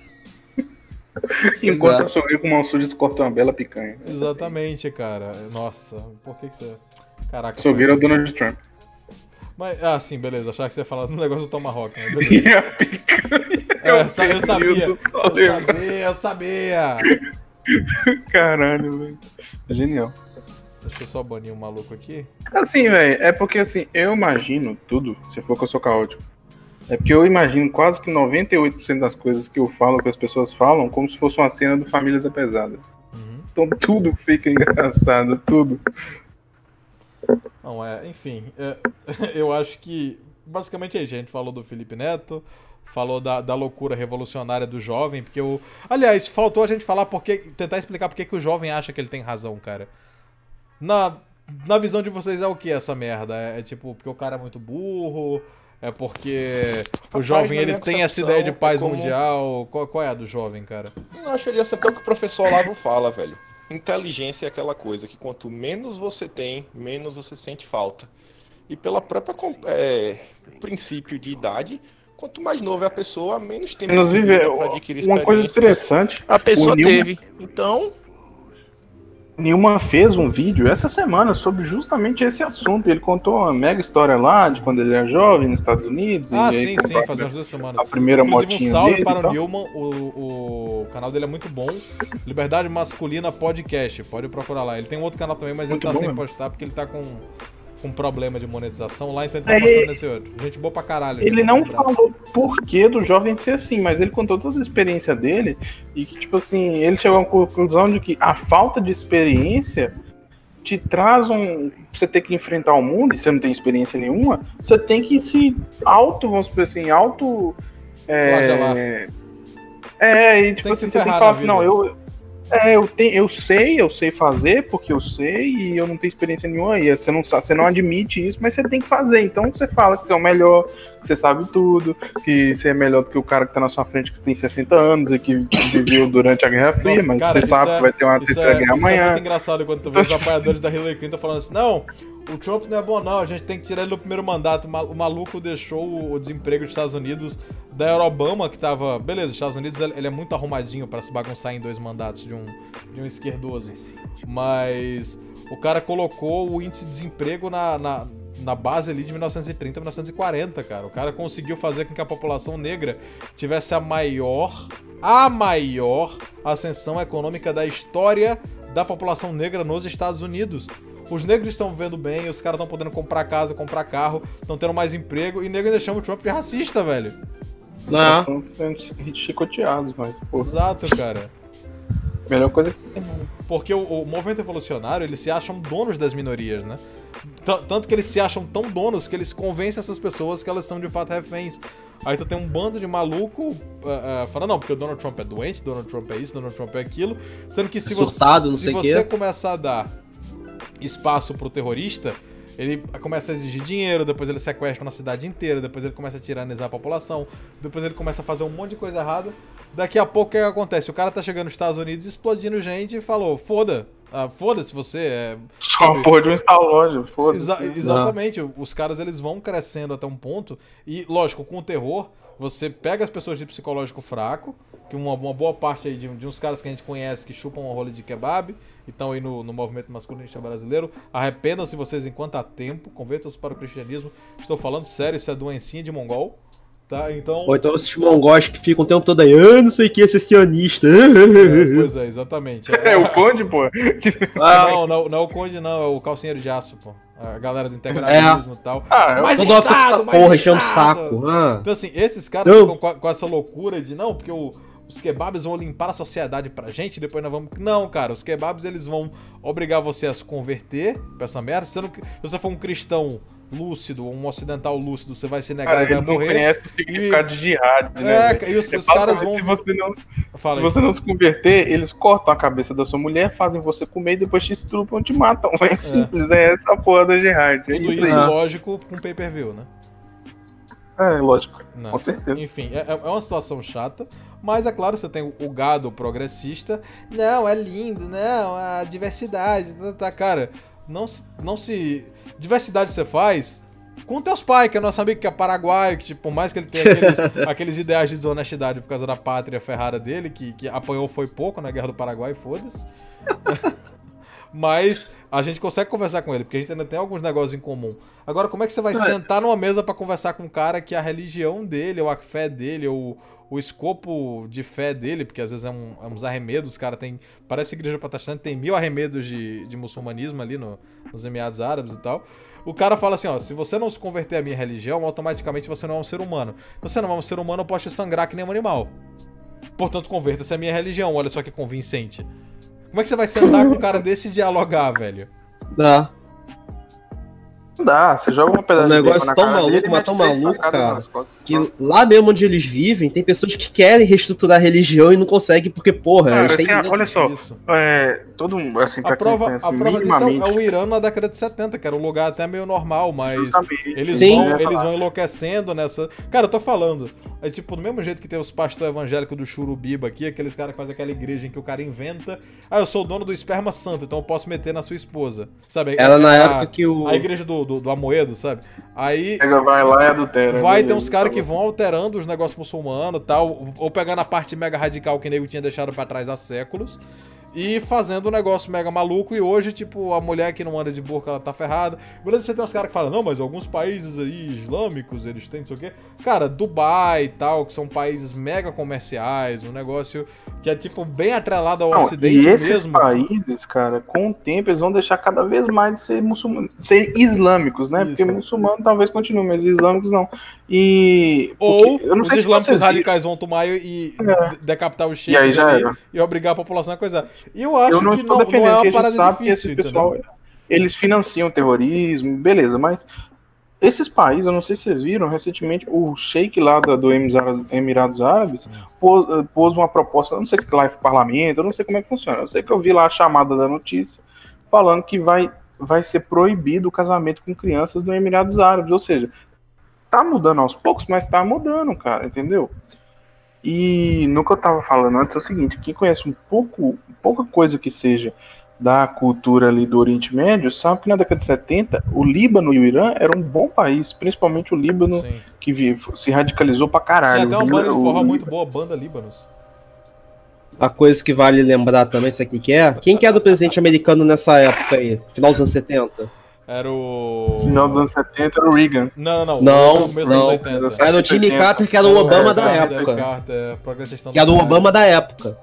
Enquanto eu sorrio com uma suja, corta uma bela picanha. Exatamente, cara. Nossa, por que, que você. Caraca. Sorrir é o Donald Trump. Mas, ah, sim, beleza. Achava que você ia falar do negócio do Tomahawk. Né? E a picanha. É, eu, sabia, eu sabia. Eu sabia, eu sabia. Caralho, velho. Genial. Deixa eu só banir um maluco aqui. Assim, velho, é porque assim, eu imagino tudo, se for que eu sou caótico. É porque eu imagino quase que 98% das coisas que eu falo, que as pessoas falam, como se fosse uma cena do Família da Pesada. Uhum. Então tudo fica engraçado, tudo. Não, é, enfim, é, eu acho que basicamente é isso. A gente falou do Felipe Neto, falou da, da loucura revolucionária do jovem, porque o. Aliás, faltou a gente falar porque. tentar explicar porque que o jovem acha que ele tem razão, cara. Na, na visão de vocês é o que essa merda? É, é tipo, porque o cara é muito burro, é porque o jovem ele tem essa ideia de paz como... mundial. Qual, qual, é a do jovem, cara? Eu acho que ia ser até o que o professor Olavo fala, velho. inteligência é aquela coisa que quanto menos você tem, menos você sente falta. E pela própria é, princípio de idade, quanto mais novo é a pessoa, menos tempo menos viver. para adquirir Uma coisa interessante. A pessoa teve. Então, Nilma fez um vídeo essa semana sobre justamente esse assunto. Ele contou uma mega história lá de quando ele era jovem nos Estados Unidos. Ah, sim, sim, faz umas duas semanas. A primeira Inclusive, motinha um salve dele para o Nilman, o, o canal dele é muito bom. Liberdade Masculina Podcast, pode procurar lá. Ele tem um outro canal também, mas muito ele tá sem postar porque ele tá com com problema de monetização lá, então ele tá é, mostrando esse outro. Gente boa pra caralho. Ele não falou por que do jovem ser assim, mas ele contou toda a experiência dele e que, tipo assim, ele chegou à conclusão de que a falta de experiência te traz um. Você ter que enfrentar o mundo e você não tem experiência nenhuma, você tem que se auto, vamos dizer assim, auto. É, é e tipo assim, você tem que falar assim, não, eu é, eu, tenho, eu sei, eu sei fazer, porque eu sei e eu não tenho experiência nenhuma. E você não, você não admite isso, mas você tem que fazer. Então você fala que você é o melhor, que você sabe tudo, que você é melhor do que o cara que tá na sua frente que tem 60 anos e que viveu durante a Guerra Fria, Nossa, mas cara, você sabe é, que vai ter uma terceira é, guerra isso amanhã. É muito engraçado quando tu vê os apoiadores da Hillary Clinton falando assim: não, o Trump não é bom, não. A gente tem que tirar ele do primeiro mandato. O maluco deixou o desemprego dos Estados Unidos da Obama, que tava. Beleza, os Estados Unidos ele é muito arrumadinho para se bagunçar em dois mandatos de um, de um esquerdoso. Mas o cara colocou o índice de desemprego na, na, na base ali de 1930 1940, cara. O cara conseguiu fazer com que a população negra tivesse a maior, a maior ascensão econômica da história da população negra nos Estados Unidos. Os negros estão vivendo bem, os caras estão podendo comprar casa, comprar carro, estão tendo mais emprego, e negro ainda chama o Trump de racista, velho. Não. São sendo chicoteados, mas, pô. Exato, cara. Melhor coisa que tem. Porque o, o, movimento evolucionário, eles se acham donos das minorias, né? T tanto que eles se acham tão donos que eles convencem essas pessoas que elas são de fato reféns. Aí tu tem um bando de maluco uh, uh, falando, não, porque o Donald Trump é doente, Donald Trump é isso, Donald Trump é aquilo. Sendo que se Surtado, você, se você começar a dar espaço pro terrorista, ele começa a exigir dinheiro, depois ele sequestra uma cidade inteira, depois ele começa a tiranizar a população, depois ele começa a fazer um monte de coisa errada. Daqui a pouco o que acontece? O cara tá chegando nos Estados Unidos explodindo gente e falou: foda, ah, foda-se você. É, Só uma porra de um Stallone, foda-se. Exa exatamente, Não. os caras eles vão crescendo até um ponto, e lógico, com o terror, você pega as pessoas de psicológico fraco, que uma, uma boa parte aí de, de, uns caras que a gente conhece que chupam uma rola de kebab, e estão aí no, no movimento masculinista brasileiro. Arrependam-se vocês enquanto há tempo, convertam-se para o cristianismo. Estou falando sério, isso é doencinha de mongol. Tá, então... Ou então esses mongóis que ficam o tempo todo aí, ah, não sei o que, esses sionistas. É, pois é, exatamente. É, é o Conde, pô. Ah, não, não, não é o Conde, não, é o calcinheiro de aço, pô. A galera do integralismo é. e tal. Ah, mas toda Estado, mais porra, enchendo o saco. Ah. Então, assim, esses caras ficam com, com, essa loucura de, não, porque o, os kebabs vão limpar a sociedade pra gente, depois nós vamos. Não, cara, os kebabs eles vão obrigar você a se converter pra essa merda. Sendo que se você for um cristão lúcido, um ocidental lúcido, você vai se negar cara, e vai morrer. Não conhece o significado e... de jihad, né? É, e os, os caras vão. Se você não, se você não se converter, eles cortam a cabeça da sua mulher, fazem você comer e depois te estrupam, te matam. É, é. simples, é essa porra da jihad. É Tudo isso, isso lógico, com pay per view, né? É, lógico. Não. Com certeza. Enfim, é, é uma situação chata, mas é claro, você tem o gado progressista. Não, é lindo, não, a diversidade, tá, tá cara. Não se, não se. Diversidade você faz com teus pais, que é nosso amigo que é paraguaio, que, tipo, por mais que ele tenha aqueles, aqueles ideais de desonestidade por causa da pátria ferrara dele, que, que apanhou foi pouco na Guerra do Paraguai, foda-se. Mas a gente consegue conversar com ele, porque a gente ainda tem alguns negócios em comum. Agora, como é que você vai é. sentar numa mesa para conversar com um cara que a religião dele, ou a fé dele, ou o escopo de fé dele, porque às vezes é, um, é uns arremedos, os caras tem. Parece igreja protestante, tem mil arremedos de, de muçulmanismo ali no, nos Emirados Árabes e tal. O cara fala assim, ó, se você não se converter à minha religião, automaticamente você não é um ser humano. Se você não é um ser humano, eu posso te sangrar que nem um animal. Portanto, converta-se à minha religião, olha só que convincente. Como é que você vai sentar com um cara desse e dialogar, velho? Dá. Não dá, você joga uma pedaço um negócio tão maluco, dele, mas tão maluco, cara, que lá mesmo onde eles vivem, tem pessoas que querem reestruturar a religião e não conseguem, porque, porra, cara, assim, olha só, é, todo mundo, assim, pra a prova, conhece, a prova minimamente... disso é o Irã na década de 70, que era um lugar até meio normal, mas eles Sim, vão, eles vão enlouquecendo nessa... Cara, eu tô falando, é tipo, do mesmo jeito que tem os pastores evangélicos do Churubiba aqui, aqueles caras que fazem aquela igreja em que o cara inventa, ah, eu sou o dono do esperma santo, então eu posso meter na sua esposa, sabe? Ela na época que o... A igreja do do, do Amoedo, sabe? Aí. Vai lá e adultera. Vai ter uns caras que vão alterando os negócios muçulmanos tal, ou pegando a parte mega radical que o nego tinha deixado para trás há séculos e fazendo um negócio mega maluco. E hoje, tipo, a mulher que não anda de burca, ela tá ferrada. Beleza, você tem uns caras que falam, não, mas alguns países aí islâmicos, eles têm não sei o quê. Cara, Dubai e tal, que são países mega comerciais, um negócio que é, tipo, bem atrelado ao não, ocidente e esses mesmo. países, cara, com o tempo, eles vão deixar cada vez mais de ser muçulmanos, ser islâmicos, né? Isso. Porque muçulmano talvez continue, mas islâmicos não. E. Ou não os islâmicos radicais vão tomar e é. decapitar o chefe e, e, obrigar a população a coisa. E eu acho eu não que estou não, defendendo, não é uma parada sabe difícil, que esse pessoal, entendeu? eles financiam terrorismo, beleza, mas esses países, eu não sei se vocês viram, recentemente o sheik lá do Emirados Árabes pôs, eh, pôs, uma proposta, não sei se lá é parlamento, eu não sei como é que funciona, eu sei que eu vi lá a chamada da notícia falando que vai, vai ser proibido o casamento com crianças no Emirados Árabes, ou seja, tá mudando aos poucos, mas tá mudando, cara, entendeu? E no que eu tava falando antes é o seguinte, quem conhece um pouco, pouca coisa que seja da cultura ali do Oriente Médio, sabe que na década de 70 o Líbano e o Irã eram um bom país, principalmente o Líbano, Sim. que se radicalizou pra caralho. Tinha até uma banda de forró muito boa, banda Líbanos. A coisa que vale lembrar também, isso aqui que é, quem que era o presidente americano nessa época aí, final dos anos 70? Era o. Final dos anos 70 era o Reagan. Não, não, não. Não, não. 80. Era o Jimmy Carter, que era o Obama da época. Carter, que era o Obama da época.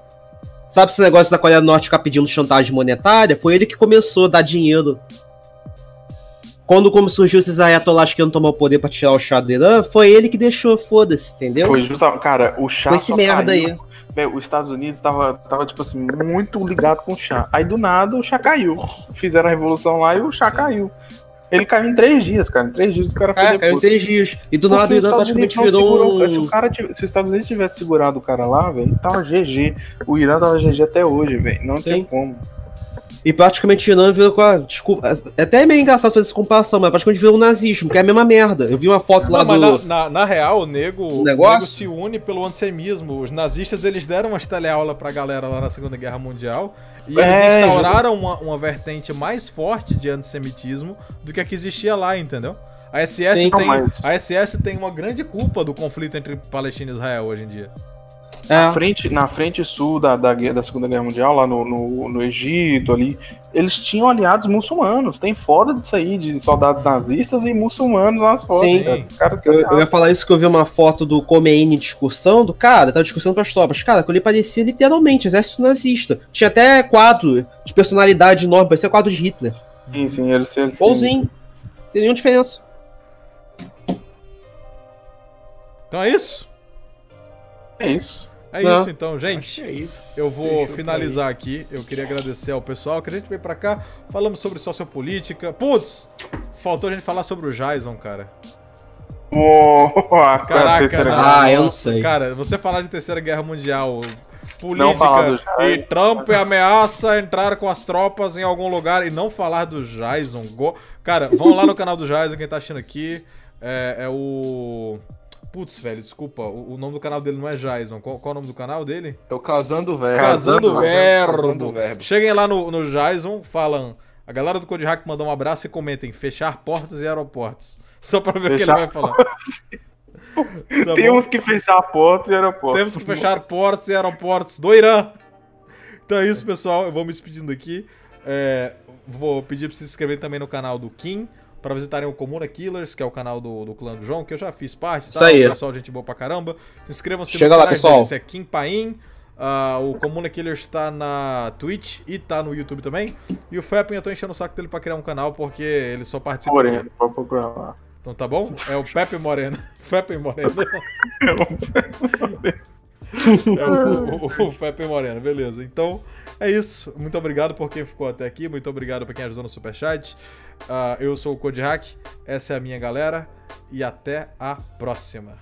Sabe esse negócio da Coreia do Norte ficar pedindo chantagem monetária? Foi ele que começou a dar dinheiro. Quando como surgiu esses ayatollahs que não tomou o poder pra tirar o chá do Irã, foi ele que deixou, foda-se, entendeu? Foi justamente, cara, o chá Foi esse merda caiu. aí. Os Estados Unidos tava, tava, tipo assim, muito ligado com o chá. Aí do nada o chá caiu. Fizeram a revolução lá e o chá Sim. caiu. Ele caiu em três dias, cara. Em três dias o cara foi é, caiu em três dias. E do nada o Irã praticamente virou segurou, se, o cara, se os Estados Unidos tivesse segurado o cara lá, velho, tava GG. O Irã tava GG até hoje, velho. Não Sim. tinha como. E praticamente o Irã virou com a. Desculpa. É até meio engraçado fazer essa comparação, mas praticamente virou o nazismo, que é a mesma merda. Eu vi uma foto lá do. Na, na, na, real, o nego, o, nego se une pelo antissemismo. Os nazistas eles deram uma teleaula pra galera lá na Segunda Guerra Mundial. E eles é, instauraram uma, uma vertente mais forte de antissemitismo do que a que existia lá, entendeu? A SS, Sim, tem, mas... a SS tem uma grande culpa do conflito entre Palestina e Israel hoje em dia. É. Na, frente, na frente sul da, da, da Segunda Guerra Mundial, lá no, no, no, Egito, ali, eles tinham aliados muçulmanos. Tem foda disso aí, de soldados nazistas e muçulmanos nas fotos. Sim. Né? eu, eu, ia falar isso que eu vi uma foto do Khomeini discussão, do cara, tava discussão pras tropas. Cara, que ali parecia literalmente exército nazista. Tinha até quadro de personalidade enorme, parecia quadro de Hitler. Sim, sim, eles. eles Igualzinho. Não tem nenhuma diferença. Então é isso? É isso. É Não. isso então, gente. é isso. Eu vou finalizar aqui. Eu queria agradecer ao pessoal que a gente veio pra cá. Falamos sobre sociopolítica. Putz! Faltou a gente falar sobre o Jason, cara. Oh, Caraca, não, ah, eu não sei. Cara, você falar de Terceira Guerra Mundial, política e Trump ameaça entrar com as tropas em algum lugar e não falar do Jason. Cara, vão lá no canal do Jason, quem tá assistindo aqui. É, é o. Putz, velho, desculpa. O, o, nome do canal dele não é Jason. Qual, qual, é o nome do canal dele? É o Casando Verbo. Casando, Verbo. Casando Verbo. Cheguem lá no, no Jason, falam. A galera do Code Hack mandou um abraço e comentem: fechar portas e aeroportos. Só pra ver fechar o que ele vai falar. tá Temos que fechar portas e aeroportos. Temos que fechar portas e aeroportos do Irã. Então é isso, pessoal. Eu vou me despedindo aqui. É, vou pedir pra se inscrever também no canal do Kim para visitarem o Comuna Killers, que é o canal do, do clã do João, que eu já fiz parte, tá? Isso aí. O pessoal, gente boa pra caramba. Se inscrevam-se Chega lá, pessoal. Deles, é Kim Paim. Uh, o Comuna Killers está na Twitch e tá no YouTube também. E o Fepping, eu tô enchendo o saco dele pra criar um canal, porque ele só participa Moreno, aqui. Pode procurar lá. Então tá bom? É o Pepe Moreno. Pepe Moreno. é o, o, o Fepe Moreno, beleza. Então, é isso. Muito obrigado por quem ficou até aqui. Muito obrigado por quem ajudou no Superchat. Uh, eu sou o Code Hack, essa é a minha galera. E até a próxima.